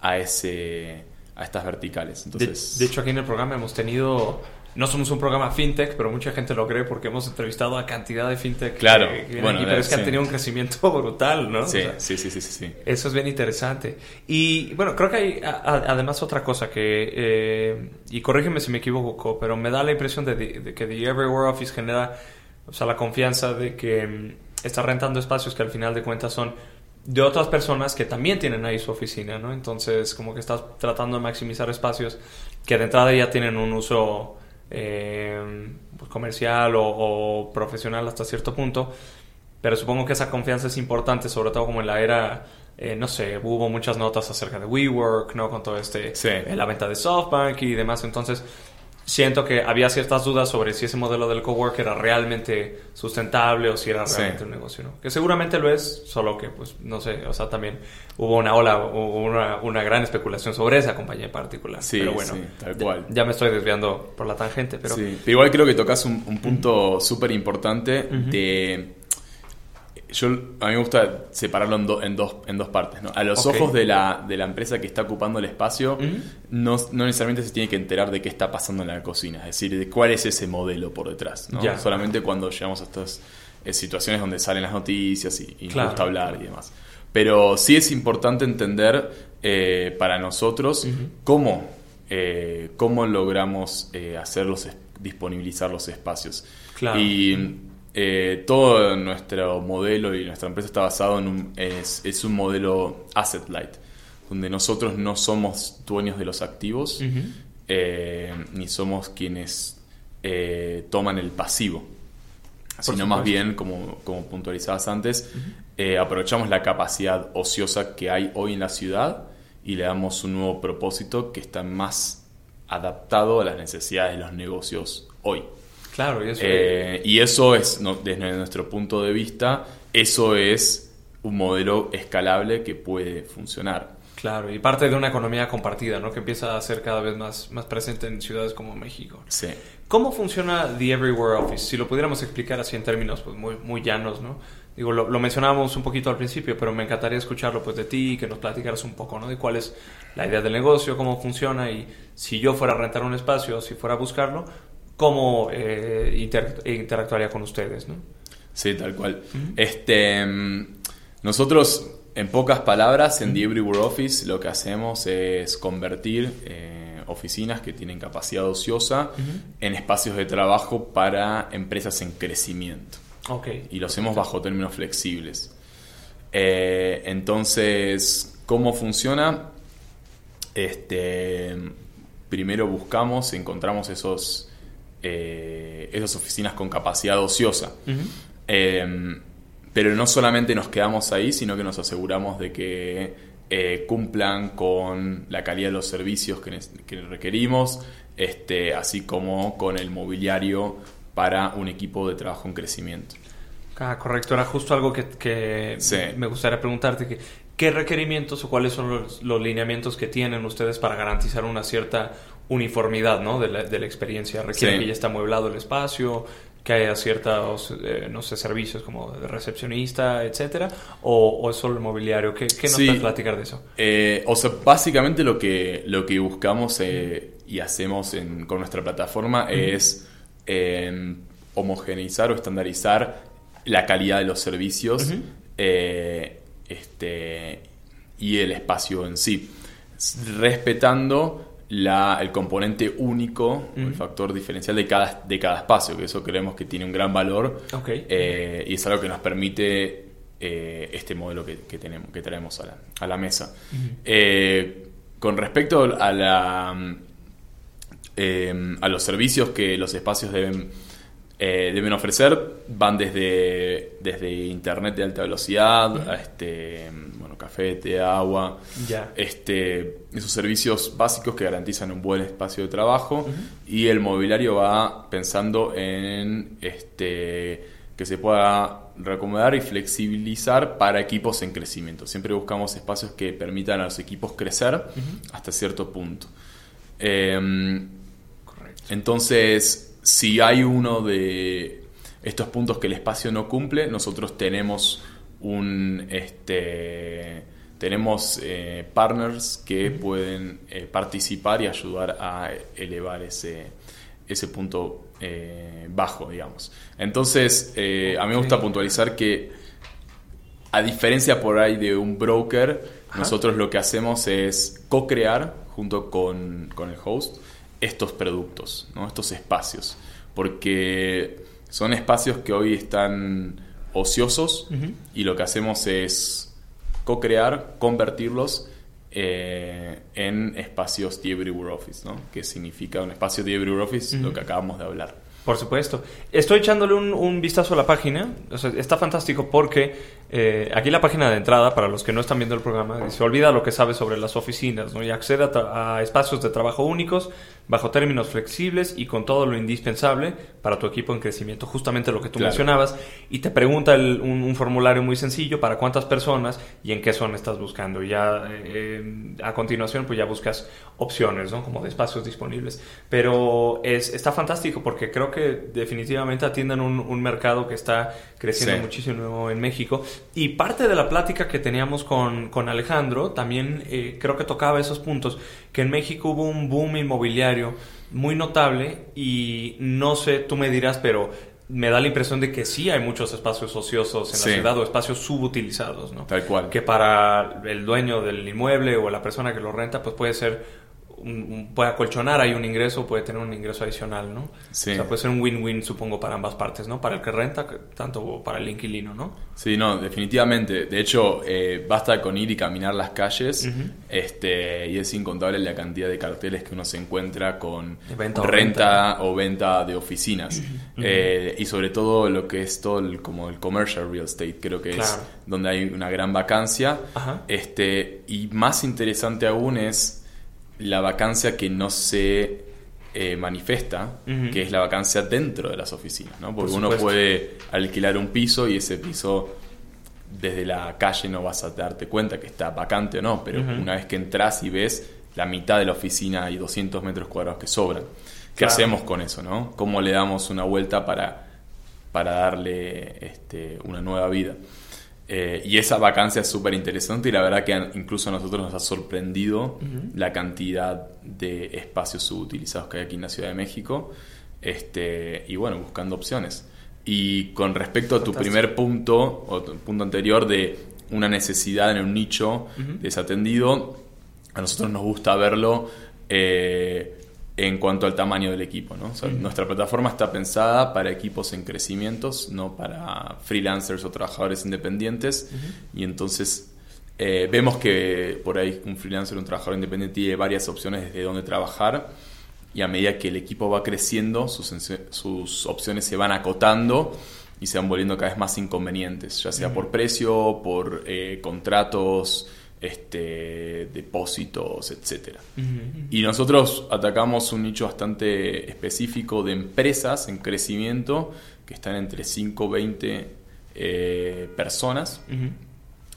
Speaker 5: a, ese, a estas verticales.
Speaker 2: Entonces, de hecho, aquí en el programa hemos tenido no somos un programa fintech, pero mucha gente lo cree porque hemos entrevistado a cantidad de fintech.
Speaker 5: Claro,
Speaker 2: bueno, pero es que han tenido un crecimiento brutal, ¿no?
Speaker 5: Sí, sí, sí, sí, sí,
Speaker 2: Eso es bien interesante. Y bueno, creo que hay además otra cosa que, eh, y corrígeme si me equivoco, pero me da la impresión de, que The Everywhere Office genera, o sea, la confianza de que mm, está rentando espacios que al final de cuentas son de otras personas que también tienen ahí su oficina, ¿no? Entonces, como que estás tratando de maximizar espacios que de entrada ya tienen un uso eh, pues, comercial o, profesional hasta cierto punto, pero supongo que esa confianza es importante, sobre todo como en la era, eh, no sé, hubo muchas notas acerca de WeWork, ¿no? Con todo este, la venta de SoftBank y demás, entonces siento que había ciertas dudas sobre si ese modelo del cowork era realmente sustentable o si era realmente un negocio, ¿no? Que seguramente lo es, solo que, pues, no sé, o sea, también hubo una ola, hubo una, una gran especulación sobre esa compañía en particular.
Speaker 5: Sí,
Speaker 2: pero bueno,
Speaker 5: tal cual.
Speaker 2: Ya, me estoy desviando por la tangente, pero...
Speaker 5: Sí, igual creo que tocas un, punto súper importante de yo, a mí me gusta separarlo en, en, dos, en dos partes. ¿no? A los ojos de la, de la empresa que está ocupando el espacio, no, no, necesariamente se tiene que enterar de qué está pasando en la cocina, es decir, de cuál es ese modelo por detrás. ¿no? Solamente cuando llegamos a estas eh, situaciones donde salen las noticias y, y nos gusta hablar y demás. Pero sí es importante entender eh, para nosotros cómo, eh, cómo logramos hacerlos, disponibilizar los espacios. Y eh, todo nuestro modelo y nuestra empresa está basado en un, es, es, un modelo asset light, donde nosotros no somos dueños de los activos, eh, ni somos quienes eh, toman el pasivo, sino más bien, como, como puntualizabas antes, aprovechamos la capacidad ociosa que hay hoy en la ciudad y le damos un nuevo propósito que está más adaptado a las necesidades de los negocios hoy.
Speaker 2: Claro, y eso,
Speaker 5: eh, y eso es, desde nuestro punto de vista, eso es un modelo escalable que puede funcionar.
Speaker 2: Claro, y parte de una economía compartida, ¿no? Que empieza a ser cada vez más, más presente en ciudades como México.
Speaker 5: Sí.
Speaker 2: ¿Cómo funciona The Everywhere Office? Si lo pudiéramos explicar así en términos pues, muy, muy llanos, ¿no? Digo, lo, lo, mencionábamos un poquito al principio, pero me encantaría escucharlo pues de ti, que nos platicaras un poco, ¿no? De cuál es la idea del negocio, cómo funciona y si yo fuera a rentar un espacio, si fuera a buscarlo, cómo eh, interactuaría con ustedes, ¿no?
Speaker 5: Sí, tal cual. Este, nosotros, en pocas palabras, en The Everywhere Office lo que hacemos es convertir eh, oficinas que tienen capacidad ociosa en espacios de trabajo para empresas en crecimiento.
Speaker 2: Okay.
Speaker 5: Y lo hacemos bajo términos flexibles. Eh, entonces, ¿cómo funciona? Este, primero buscamos, encontramos esos eh, esas oficinas con capacidad ociosa. Em, pero no solamente nos quedamos ahí, sino que nos aseguramos de que eh, cumplan con la calidad de los servicios que, requerimos, este, así como con el mobiliario para un equipo de trabajo en crecimiento.
Speaker 2: Ah, correcto, era justo algo que, me gustaría preguntarte. Que, ¿Qué requerimientos o cuáles son los, los, lineamientos que tienen ustedes para garantizar una cierta uniformidad ¿no? de, la, de la experiencia. Requiere que ya está amueblado el espacio, que haya ciertos, eh, no sé, servicios como de recepcionista, etcétera, o, es solo el mobiliario. ¿Qué, qué nos puedes platicar de eso?
Speaker 5: Eh, o sea, básicamente lo que, lo que buscamos eh, y hacemos con nuestra plataforma es homogeneizar o estandarizar la calidad de los servicios este, y el espacio en sí, respetando el componente único, el factor diferencial de cada, de cada espacio, que eso creemos que tiene un gran valor eh, y es algo que nos permite eh, este modelo que, tenemos, que traemos a la, a la mesa. Eh, con respecto a, la, a los servicios que los espacios deben eh, deben ofrecer van desde, desde internet de alta velocidad a este café, té, agua, este esos servicios básicos que garantizan un buen espacio de trabajo y el mobiliario va pensando en este que se pueda recomendar y flexibilizar para equipos en crecimiento. Siempre buscamos espacios que permitan a los equipos crecer hasta cierto punto. Em, entonces, si hay uno de estos puntos que el espacio no cumple, nosotros tenemos un este tenemos eh, partners que pueden eh, participar y ayudar a elevar ese, ese punto eh, bajo, digamos. Entonces, a mí me gusta puntualizar que, a diferencia por ahí de un broker, nosotros lo que hacemos es co-crear junto con, con el host estos productos, ¿no? estos espacios, porque son espacios que hoy están ociosos y lo que hacemos es co-crear, convertirlos eh, en espacios de Everywhere Office, ¿no? que significa un espacio de Everywhere Office, lo que acabamos de hablar.
Speaker 2: Por supuesto. Estoy echándole un, vistazo a la página. está fantástico porque Eh, aquí la página de entrada, para los que no están viendo el programa, dice, olvida lo que sabes sobre las oficinas ¿no? y accede a, espacios de trabajo únicos, bajo términos flexibles y con todo lo indispensable para tu equipo en crecimiento. Justamente lo que tú mencionabas. Y te pregunta un, formulario muy sencillo para cuántas personas y en qué zona estás buscando. Y ya eh, a continuación, pues ya buscas opciones, ¿no? Como de espacios disponibles. Pero es, está fantástico porque creo que definitivamente atienden un, mercado que está creciendo muchísimo en México. Y parte de la plática que teníamos con, con Alejandro también eh, creo que tocaba esos puntos, que en México hubo un boom inmobiliario muy notable y no sé, tú me dirás, pero me da la impresión de que sí hay muchos espacios ociosos en la ciudad o espacios subutilizados, ¿no?
Speaker 5: Tal cual.
Speaker 2: Que para el dueño del inmueble o la persona que lo renta, pues puede ser puede acolchonar ahí un ingreso, puede tener un ingreso adicional, ¿no? Sí. O sea, puede ser un win-win, supongo, para ambas partes, ¿no? Para el que renta, tanto para el inquilino, ¿no?
Speaker 5: Sí, no, definitivamente. De hecho, eh, basta con ir y caminar las calles este, y es incontable la cantidad de carteles que uno se encuentra con renta o venta de oficinas. Eh, y sobre todo lo que es todo el, como el commercial real estate, creo que es donde hay una gran vacancia. Este, y más interesante aún es la vacancia que no se eh, manifiesta, que es la vacancia dentro de las oficinas, ¿no? Porque uno puede alquilar un piso y ese piso desde la calle no vas a darte cuenta que está vacante o no, pero una vez que entras y ves la mitad de la oficina y 200 metros cuadrados que sobran. ¿Qué hacemos con eso, no? ¿Cómo le damos una vuelta para, para darle este, una nueva vida? Eh, y esa vacancia es súper interesante y la verdad que incluso a nosotros nos ha sorprendido la cantidad de espacios subutilizados que hay aquí en la Ciudad de México. Este, y bueno, buscando opciones. Y con respecto a tu primer punto, o tu punto anterior de una necesidad en un nicho desatendido, a nosotros nos gusta verlo eh, en cuanto al tamaño del equipo. ¿no? Nuestra plataforma está pensada para equipos en crecimientos, no para freelancers o trabajadores independientes. Y entonces eh, vemos que por ahí un freelancer o un trabajador independiente tiene varias opciones desde dónde trabajar. Y a medida que el equipo va creciendo, sus, sus opciones se van acotando y se van volviendo cada vez más inconvenientes, ya sea por precio, por eh, contratos, este, depósitos, etcétera. Y nosotros atacamos un nicho bastante específico de empresas en crecimiento que están entre 5 y 20 eh, personas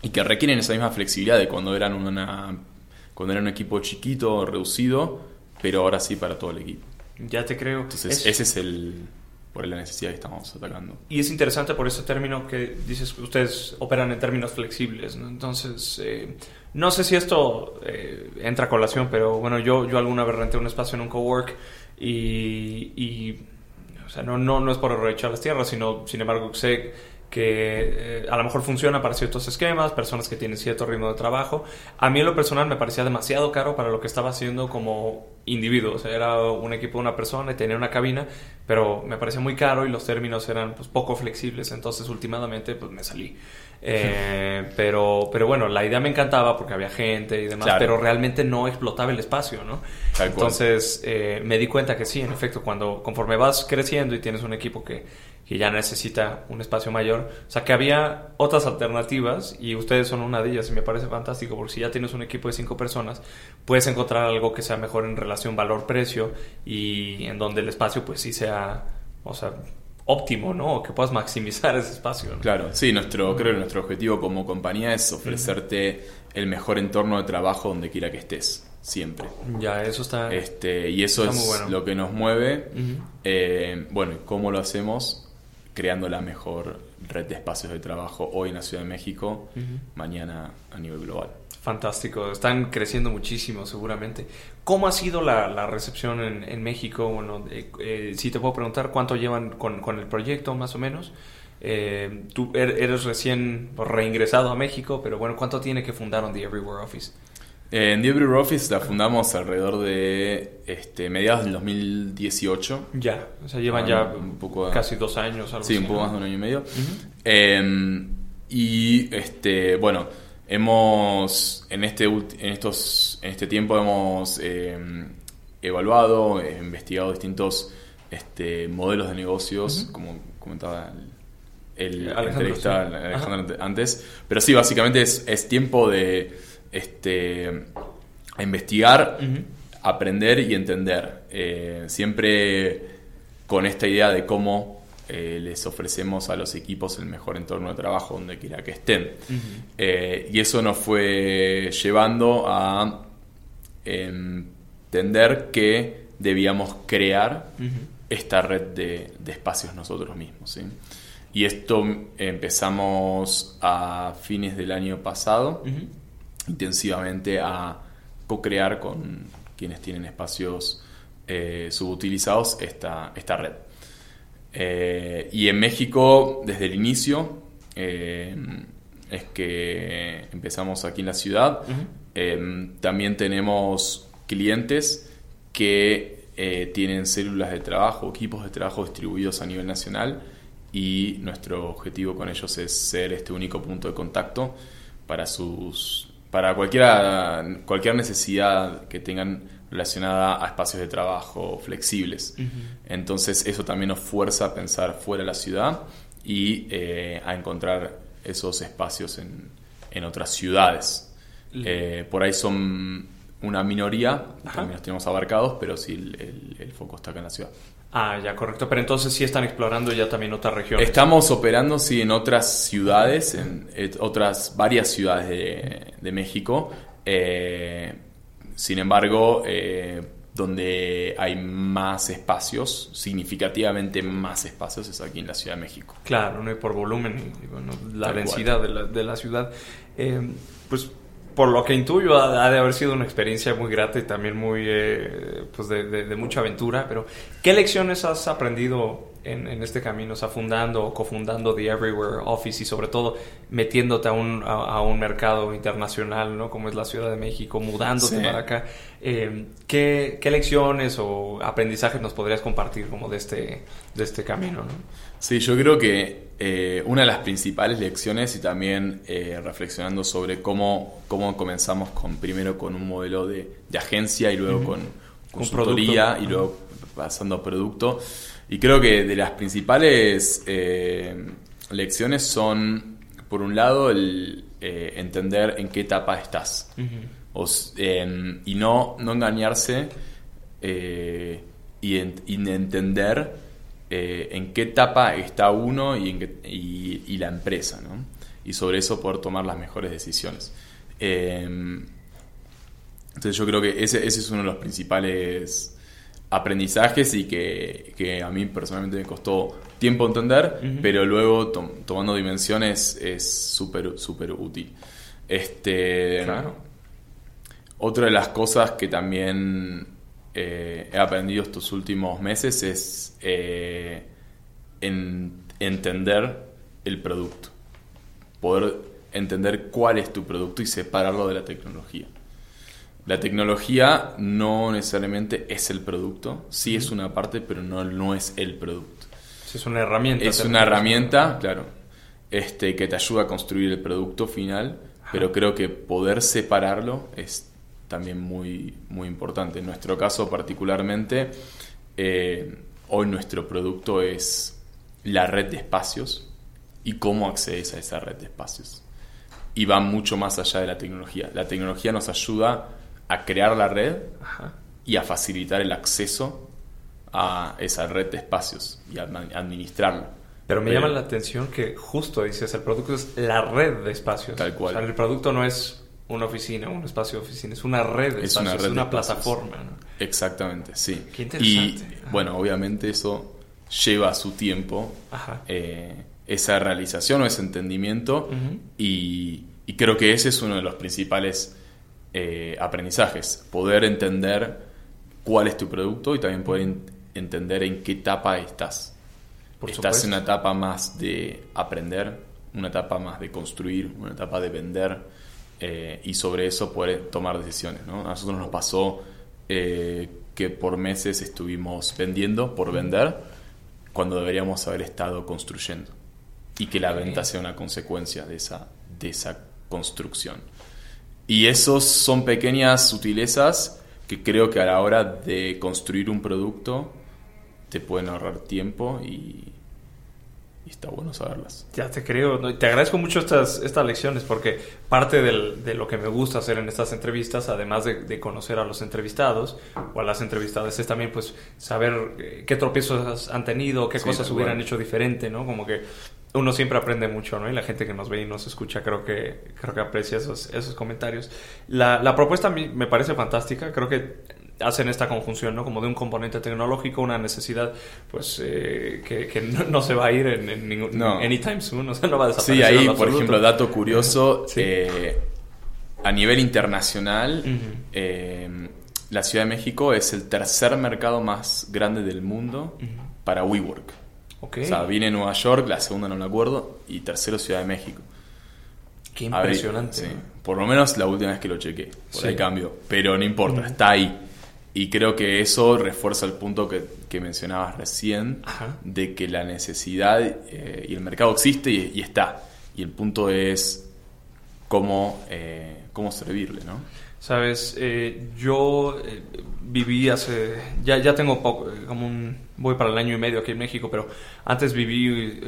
Speaker 5: y que requieren esa misma flexibilidad de cuando eran una cuando era un equipo chiquito, reducido, pero ahora sí para todo el equipo.
Speaker 2: Ya te creo.
Speaker 5: Entonces, ese es el por la necesidad que estamos atacando.
Speaker 2: Y es interesante por ese término que dices que ustedes operan en términos flexibles, ¿no? Entonces, eh, no sé si esto eh, entra a colación, pero bueno, yo, yo alguna vez renté un espacio en un cowork y, y o sea, no, no, no es por aprovechar las tierras, sino, sin embargo, sé que eh, a lo mejor funciona para ciertos esquemas, personas que tienen cierto ritmo de trabajo. A mí en lo personal me parecía demasiado caro para lo que estaba haciendo como individuo. O sea, era un equipo de una persona y tenía una cabina, pero me parecía muy caro y los términos eran pues, poco flexibles. Entonces, últimamente, pues me salí. Eh, pero, pero bueno, la idea me encantaba porque había gente y demás, pero realmente no explotaba el espacio, ¿no? Entonces eh, me di cuenta que sí, en efecto, cuando conforme vas creciendo y tienes un equipo que, que ya necesita un espacio mayor, o sea que había otras alternativas y ustedes son una de ellas y me parece fantástico porque si ya tienes un equipo de cinco personas, puedes encontrar algo que sea mejor en relación valor-precio y en donde el espacio pues sí sea, o sea, óptimo, ¿no? Que puedas maximizar ese espacio.
Speaker 5: Claro, sí, nuestro, creo que nuestro objetivo como compañía es ofrecerte el mejor entorno de trabajo donde quiera que estés, siempre.
Speaker 2: Ya, eso está.
Speaker 5: Este, y eso es lo que nos mueve. Eh, bueno, ¿cómo lo hacemos? Creando la mejor red de espacios de trabajo hoy en la Ciudad de México, mañana a nivel global.
Speaker 2: Fantástico, están creciendo muchísimo seguramente. ¿Cómo ha sido la, recepción en, México? Bueno, eh, si te puedo preguntar cuánto llevan con, el proyecto más o menos. Eh, tú er, eres recién reingresado a México, pero bueno, ¿cuánto tiene que fundaron The Everywhere Office?
Speaker 5: Eh, en The Everywhere Office la fundamos alrededor de este, mediados del 2018.
Speaker 2: Ya, o sea, llevan ya un poco casi dos años.
Speaker 5: sí, un poco más de un año y medio. Em, y este, bueno, Hemos, en este, en estos, en este tiempo hemos eh, evaluado, investigado distintos este, modelos de negocios, como comentaba el entrevista Alejandro antes. Pero sí, básicamente es, tiempo de este, investigar, aprender y entender. Eh, siempre con esta idea de cómo eh, les ofrecemos a los equipos el mejor entorno de trabajo donde quiera que estén. Eh, y eso nos fue llevando a entender que debíamos crear esta red de, espacios nosotros mismos. Y esto empezamos a fines del año pasado, intensivamente a co-crear con quienes tienen espacios eh, subutilizados esta, esta red. Eh, y en México, desde el inicio, eh, es que empezamos aquí en la ciudad. también tenemos clientes que tienen células de trabajo, equipos de trabajo distribuidos a nivel nacional y nuestro objetivo con ellos es ser este único punto de contacto para sus para cualquiera, cualquier necesidad que tengan relacionada a espacios de trabajo flexibles. Entonces eso también nos fuerza a pensar fuera de la ciudad y eh, a encontrar esos espacios en, en otras ciudades. Eh, por ahí son una minoría, también los tenemos abarcados, pero sí el, el foco está acá en la ciudad.
Speaker 2: Ah, ya, correcto. Pero entonces sí están explorando ya también otras regiones.
Speaker 5: Estamos operando, sí, en otras ciudades, en otras varias ciudades de, México. Eh, sin embargo, eh, donde hay más espacios, significativamente más espacios, es aquí en la Ciudad de México.
Speaker 2: Claro, ¿no? y por volumen, la densidad de la, de la, ciudad. Eh, pues por lo que intuyo, ha, de haber sido una experiencia muy grata y también muy, eh, pues de, mucha aventura. Pero, ¿qué lecciones has aprendido en, este camino? O sea, fundando o cofundando The Everywhere Office y sobre todo metiéndote a un, a, un mercado internacional, ¿no? Como es la Ciudad de México, mudándote para acá. Eh, ¿qué, ¿qué, lecciones o aprendizajes nos podrías compartir como de este, de este camino, ¿no?
Speaker 5: Sí, yo creo que eh, una de las principales lecciones y también eh, reflexionando sobre cómo, cómo comenzamos con primero con un modelo de, agencia y luego con consultoría y luego pasando a producto. Y creo que de las principales eh, lecciones son, por un lado, el entender en qué etapa estás. Em, y no, no engañarse y, y entender eh, en qué etapa está uno y, y, la empresa, ¿no? Y sobre eso poder tomar las mejores decisiones. Em, entonces yo creo que ese, ese, es uno de los principales aprendizajes y que, a mí personalmente me costó tiempo entender, pero luego tomando dimensiones es súper, súper útil. Este, Otra de las cosas que también eh, he aprendido estos últimos meses es eh, en entender el producto. Poder entender cuál es tu producto y separarlo de la tecnología. La tecnología no necesariamente es el producto, sí es una parte, pero no, no es el producto.
Speaker 2: Es una herramienta.
Speaker 5: Es una herramienta, claro, este, que te ayuda a construir el producto final, pero creo que poder separarlo es también muy, muy importante. En nuestro caso particularmente, eh, hoy nuestro producto es la red de espacios y cómo accedes a esa red de espacios. Y va mucho más allá de la tecnología. La tecnología nos ayuda a crear la red y a facilitar el acceso a esa red de espacios y a administrarlo.
Speaker 2: Pero me llama la atención que justo dices, el producto es la red de espacios.
Speaker 5: Tal cual.
Speaker 2: el producto no es una oficina, un espacio de oficina, es una red de es una, red es una plataforma.
Speaker 5: Exactamente, sí.
Speaker 2: Qué interesante.
Speaker 5: Y bueno, obviamente eso lleva su tiempo, eh, esa realización o ese entendimiento, y, creo que ese es uno de los principales eh, aprendizajes, poder entender cuál es tu producto y también poder entender en qué etapa estás. estás en una etapa más de aprender, una etapa más de construir, una etapa de vender eh, y sobre eso poder tomar decisiones. A nosotros nos pasó eh, que por meses estuvimos vendiendo por vender cuando deberíamos haber estado construyendo y que la venta sea una consecuencia de esa, de esa construcción. Y esos son pequeñas sutilezas que creo que a la hora de construir un producto te pueden ahorrar tiempo y, y está bueno saberlas.
Speaker 2: Ya te creo, te agradezco mucho estas, estas lecciones porque parte de lo que me gusta hacer en estas entrevistas, además de, conocer a los entrevistados o a las entrevistadas, es también pues saber eh, qué tropiezos han tenido, qué cosas hubieran hecho diferente, ¿no? Como que uno siempre aprende mucho, ¿no? Y la gente que nos ve y nos escucha creo que, creo que aprecia esos, esos comentarios. La, la propuesta a mí me parece fantástica, creo que hacen esta conjunción, ¿no? Como de un componente tecnológico, una necesidad, pues, eh, que, no, se va a ir en, ningún... No. Anytime soon, o sea, no va a desaparecer.
Speaker 5: Sí, ahí, por ejemplo, dato curioso, eh, a nivel internacional, eh, la Ciudad de México es el tercer mercado más grande del mundo para WeWork. Okay. O sea, viene Nueva York, la segunda no me acuerdo, y tercero Ciudad de México.
Speaker 2: Qué impresionante.
Speaker 5: Por lo menos la última vez que lo chequé. Por ahí cambio. Pero no importa, está ahí. Y creo que eso refuerza el punto que, mencionabas recién, de que la necesidad eh, y el mercado existe y, está. Y el punto es cómo, eh, cómo servirle, ¿no?
Speaker 2: Sabes, eh, yo viví hace, ya, ya tengo poco, como un, voy para el año y medio aquí en México, pero antes viví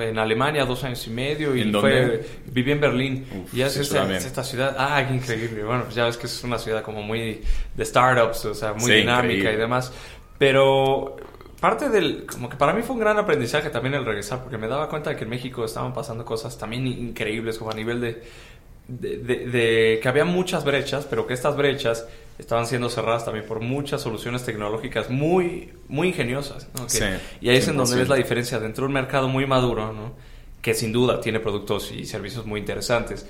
Speaker 2: en Alemania dos años y medio y fue, viví en Berlín. Y es esta, ciudad, ah, qué increíble, bueno, pues ya ves que es una ciudad como muy de startups, o sea, muy dinámica y demás, pero parte del, como que para mí fue un gran aprendizaje también el regresar, porque me daba cuenta de que en México estaban pasando cosas también increíbles, como a nivel de, de que había muchas brechas, pero que estas brechas estaban siendo cerradas también por muchas soluciones tecnológicas muy, muy ingeniosas. y ahí es en donde ves la diferencia dentro de un mercado muy maduro, ¿no? que sin duda tiene productos y servicios muy interesantes,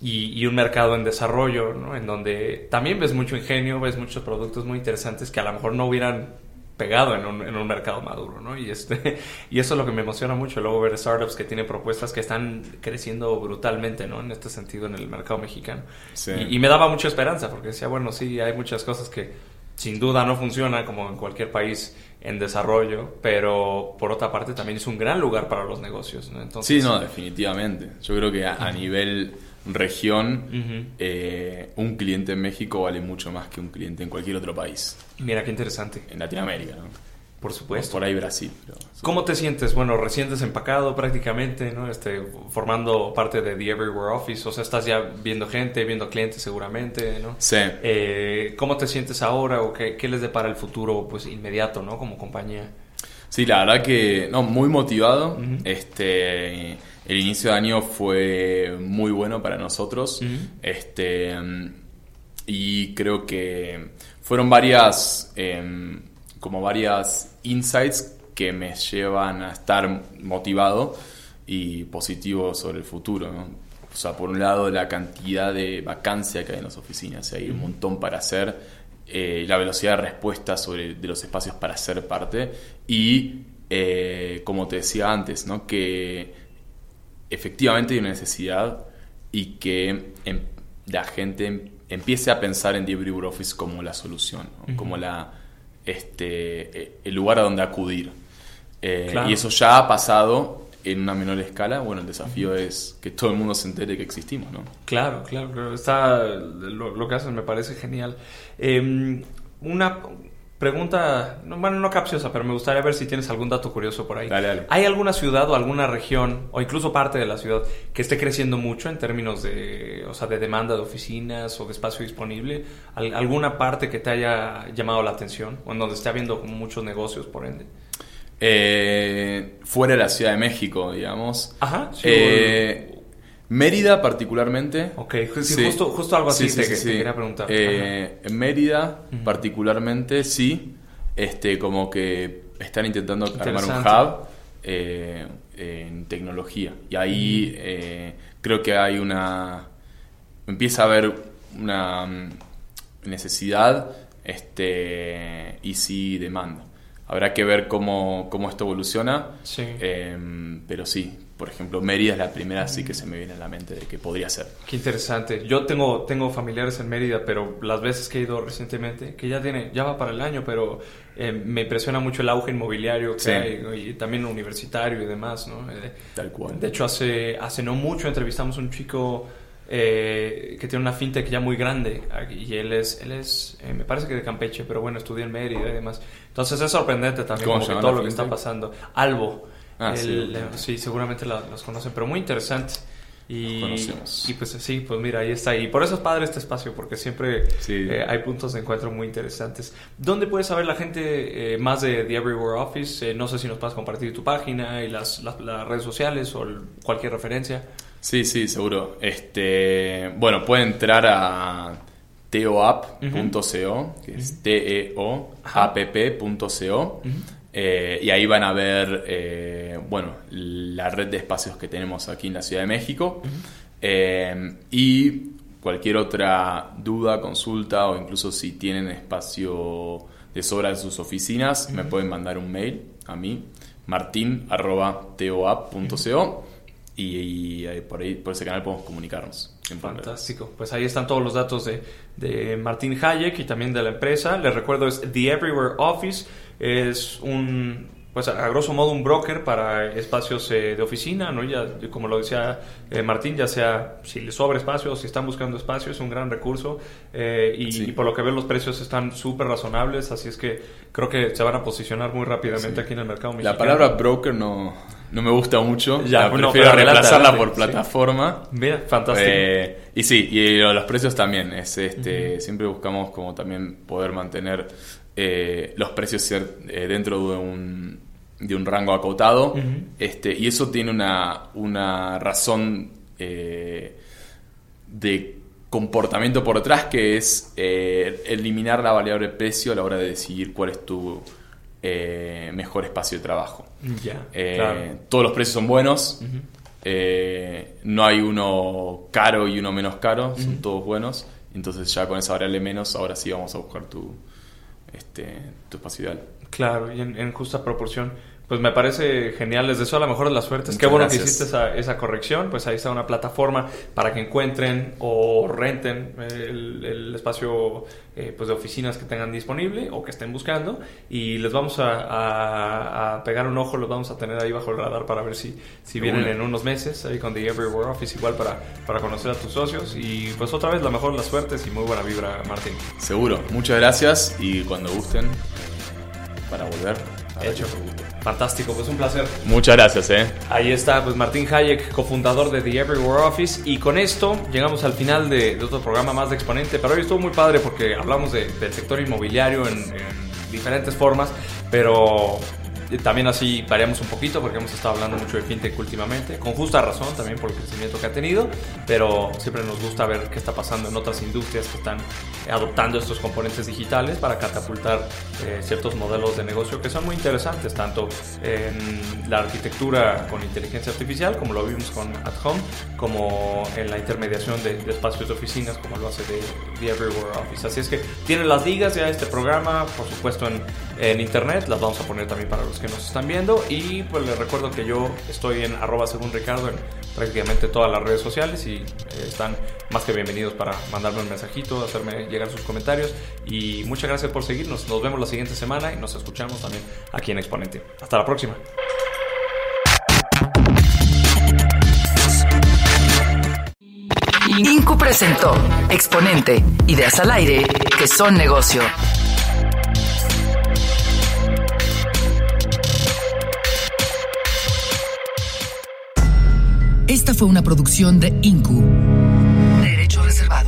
Speaker 2: y, un mercado en desarrollo, ¿no? en donde también ves mucho ingenio, ves muchos productos muy interesantes que a lo mejor no hubieran pegado en un, en un, mercado maduro, ¿no? Y, este, y eso es lo que me emociona mucho, luego ver startups que tienen propuestas que están creciendo brutalmente, ¿no? En este sentido, en el mercado mexicano. Y, me daba mucha esperanza, porque decía, bueno, sí, hay muchas cosas que sin duda no funcionan como en cualquier país en desarrollo, pero por otra parte también es un gran lugar para los negocios, ¿no?
Speaker 5: Entonces, sí, no, definitivamente. Yo creo que a nivel región, eh, un cliente en México vale mucho más que un cliente en cualquier otro país.
Speaker 2: Mira, qué interesante.
Speaker 5: En Latinoamérica, ¿no?
Speaker 2: Por supuesto.
Speaker 5: por ahí Brasil.
Speaker 2: ¿Cómo te sientes? Bueno, recién desempacado prácticamente, ¿no? Este, formando parte de The Everywhere Office, o sea, estás ya viendo gente, viendo clientes seguramente, ¿no?
Speaker 5: Sí.
Speaker 2: Eh, ¿Cómo te sientes ahora o qué, qué les depara el futuro, pues, inmediato, ¿no? Como compañía.
Speaker 5: Sí, la verdad que, no, muy motivado. Este el inicio de año fue muy bueno para nosotros. Este. Y creo que fueron varias. Em, como varias insights que me llevan a estar motivado y positivo sobre el futuro. O sea, por un lado, la cantidad de vacancia que hay en las oficinas, hay un montón para hacer, eh, la velocidad de respuesta sobre, de los espacios para ser parte y, eh, como te decía antes, ¿no? que efectivamente hay una necesidad y que em, la gente empiece a pensar en The Office como la solución, como la, este, e, el lugar a donde acudir. Eh, y eso ya ha pasado en una menor escala. Bueno, el desafío es que todo el mundo se entere que existimos, ¿no?
Speaker 2: Claro, claro, Está, lo, que hacen me parece genial. Em, una Pregunta, bueno, no capciosa, pero me gustaría ver si tienes algún dato curioso por ahí.
Speaker 5: Dale, dale.
Speaker 2: ¿Hay alguna ciudad o alguna región, o incluso parte de la ciudad, que esté creciendo mucho en términos de, o sea, de demanda de oficinas o de espacio disponible? ¿Alguna parte que te haya llamado la atención o en donde esté habiendo muchos negocios, por ende?
Speaker 5: Eh, fuera de la Ciudad de México, digamos.
Speaker 2: Ajá. Sí,
Speaker 5: eh, Mérida particularmente.
Speaker 2: Ok, Justo, justo, algo así te, quería preguntar.
Speaker 5: Eh, en Mérida particularmente sí, este, como que están intentando armar un hub eh, en tecnología. Y ahí eh, creo que hay una... Empieza a haber una mm, necesidad este, y sí demanda. Habrá que ver cómo, cómo esto evoluciona.
Speaker 2: Sí.
Speaker 5: Em, pero sí, por ejemplo, Mérida es la primera así que se me viene a la mente de que podría ser.
Speaker 2: Qué interesante. Yo tengo, tengo familiares en Mérida, pero las veces que he ido recientemente, que ya tiene, ya va para el año, pero eh, me impresiona mucho el auge inmobiliario que hay y también universitario y demás, ¿no?
Speaker 5: Eh, Tal cual.
Speaker 2: De hecho, hace, hace no mucho entrevistamos a un chico eh, que tiene una fintech ya muy grande y él es, él es me parece que de Campeche, pero bueno, estudia en Mérida y demás. Entonces es sorprendente también como todo lo que está pasando. Albo. Ah, sí, seguramente los conocen, pero muy interesante. Y, y pues sí, pues mira, ahí está. Y por eso es padre este espacio, porque siempre eh, hay puntos de encuentro muy interesantes. ¿Dónde puede saber la gente eh, más de The Everywhere Office? Eh, no sé si nos puedes compartir tu página y las, las, redes sociales o cualquier referencia.
Speaker 5: Sí, sí, seguro. Este, bueno, pueden entrar a teoapp.co, que es T-E-O-A-P-P.co. Eh, y ahí van a ver, eh, bueno, la red de espacios que tenemos aquí en la Ciudad de México. Eh, y cualquier otra duda, consulta o incluso si tienen espacio de sobra en sus oficinas, me pueden mandar un mail a mí, martin.toap.co y, y, por ahí por ese canal podemos comunicarnos.
Speaker 2: Fantástico. Pues ahí están todos los datos de, de Martín Hayek y también de la empresa. Les recuerdo es The Everywhere Office es un, pues a, grosso modo un broker para espacios eh, de oficina, ¿no? Ya, como lo decía eh, Martín, ya sea si les sobra espacio o si están buscando espacio, es un gran recurso eh, y, por lo que veo los precios están súper razonables, así es que creo que se van a posicionar muy rápidamente aquí en el mercado
Speaker 5: mexicano. La palabra broker no, no me gusta mucho, ya, prefiero reemplazarla por plataforma.
Speaker 2: Mira, fantástico.
Speaker 5: y sí, y los precios también, es este, siempre buscamos como también poder mantener eh, los precios eh, dentro de un, de un rango acotado. este, y eso tiene una, una razón eh, de comportamiento por detrás que es eliminar la variable precio a la hora de decidir cuál es tu mejor espacio de trabajo. Todos los precios son buenos. no hay uno caro y uno menos caro, son todos buenos. Entonces ya con esa variable menos, ahora sí vamos a buscar tu, este, tu espacio
Speaker 2: Claro, y en, justa proporción. Pues me parece genial, les deseo a lo mejor de las suertes. Qué bueno que hiciste esa, esa, corrección. Pues ahí está una plataforma para que encuentren o renten el, espacio eh, pues de oficinas que tengan disponible o que estén buscando. Y les vamos a, pegar un ojo, los vamos a tener ahí bajo el radar para ver si, si vienen en unos meses ahí con The Everywhere Office, igual para, para conocer a tus socios. Y pues otra vez, la mejor de las suertes y muy buena vibra, Martín.
Speaker 5: Seguro, muchas gracias y cuando gusten, para volver.
Speaker 2: Hecho. Fantástico, pues un placer.
Speaker 5: Muchas gracias, eh.
Speaker 2: Ahí está, pues Martín Hayek, cofundador de The Everywhere Office. Y con esto llegamos al final de, otro programa más de Exponente. Pero hoy estuvo muy padre porque hablamos del sector inmobiliario en, en diferentes formas. Pero también así variamos un poquito porque hemos estado hablando mucho de fintech últimamente, con justa razón también por el crecimiento que ha tenido, pero siempre nos gusta ver qué está pasando en otras industrias que están adoptando estos componentes digitales para catapultar eh, ciertos modelos de negocio que son muy interesantes, tanto en la arquitectura con inteligencia artificial, como lo vimos con At Home, como en la intermediación de, espacios de oficinas, como lo hace de, The Everywhere Office. Así es que tienen las ligas ya este programa, por supuesto en, en internet, las vamos a poner también para los que nos están viendo. Y pues les recuerdo que yo estoy en arroba según Ricardo en prácticamente todas las redes sociales y eh, están más que bienvenidos para mandarme un mensajito, hacerme llegar sus comentarios. Y muchas gracias por seguirnos. Nos vemos la siguiente semana y nos escuchamos también aquí en Exponente. Hasta la próxima.
Speaker 1: Incu presentó Exponente, ideas al aire que son negocio. Esta fue una producción de Incu. Derechos reservados.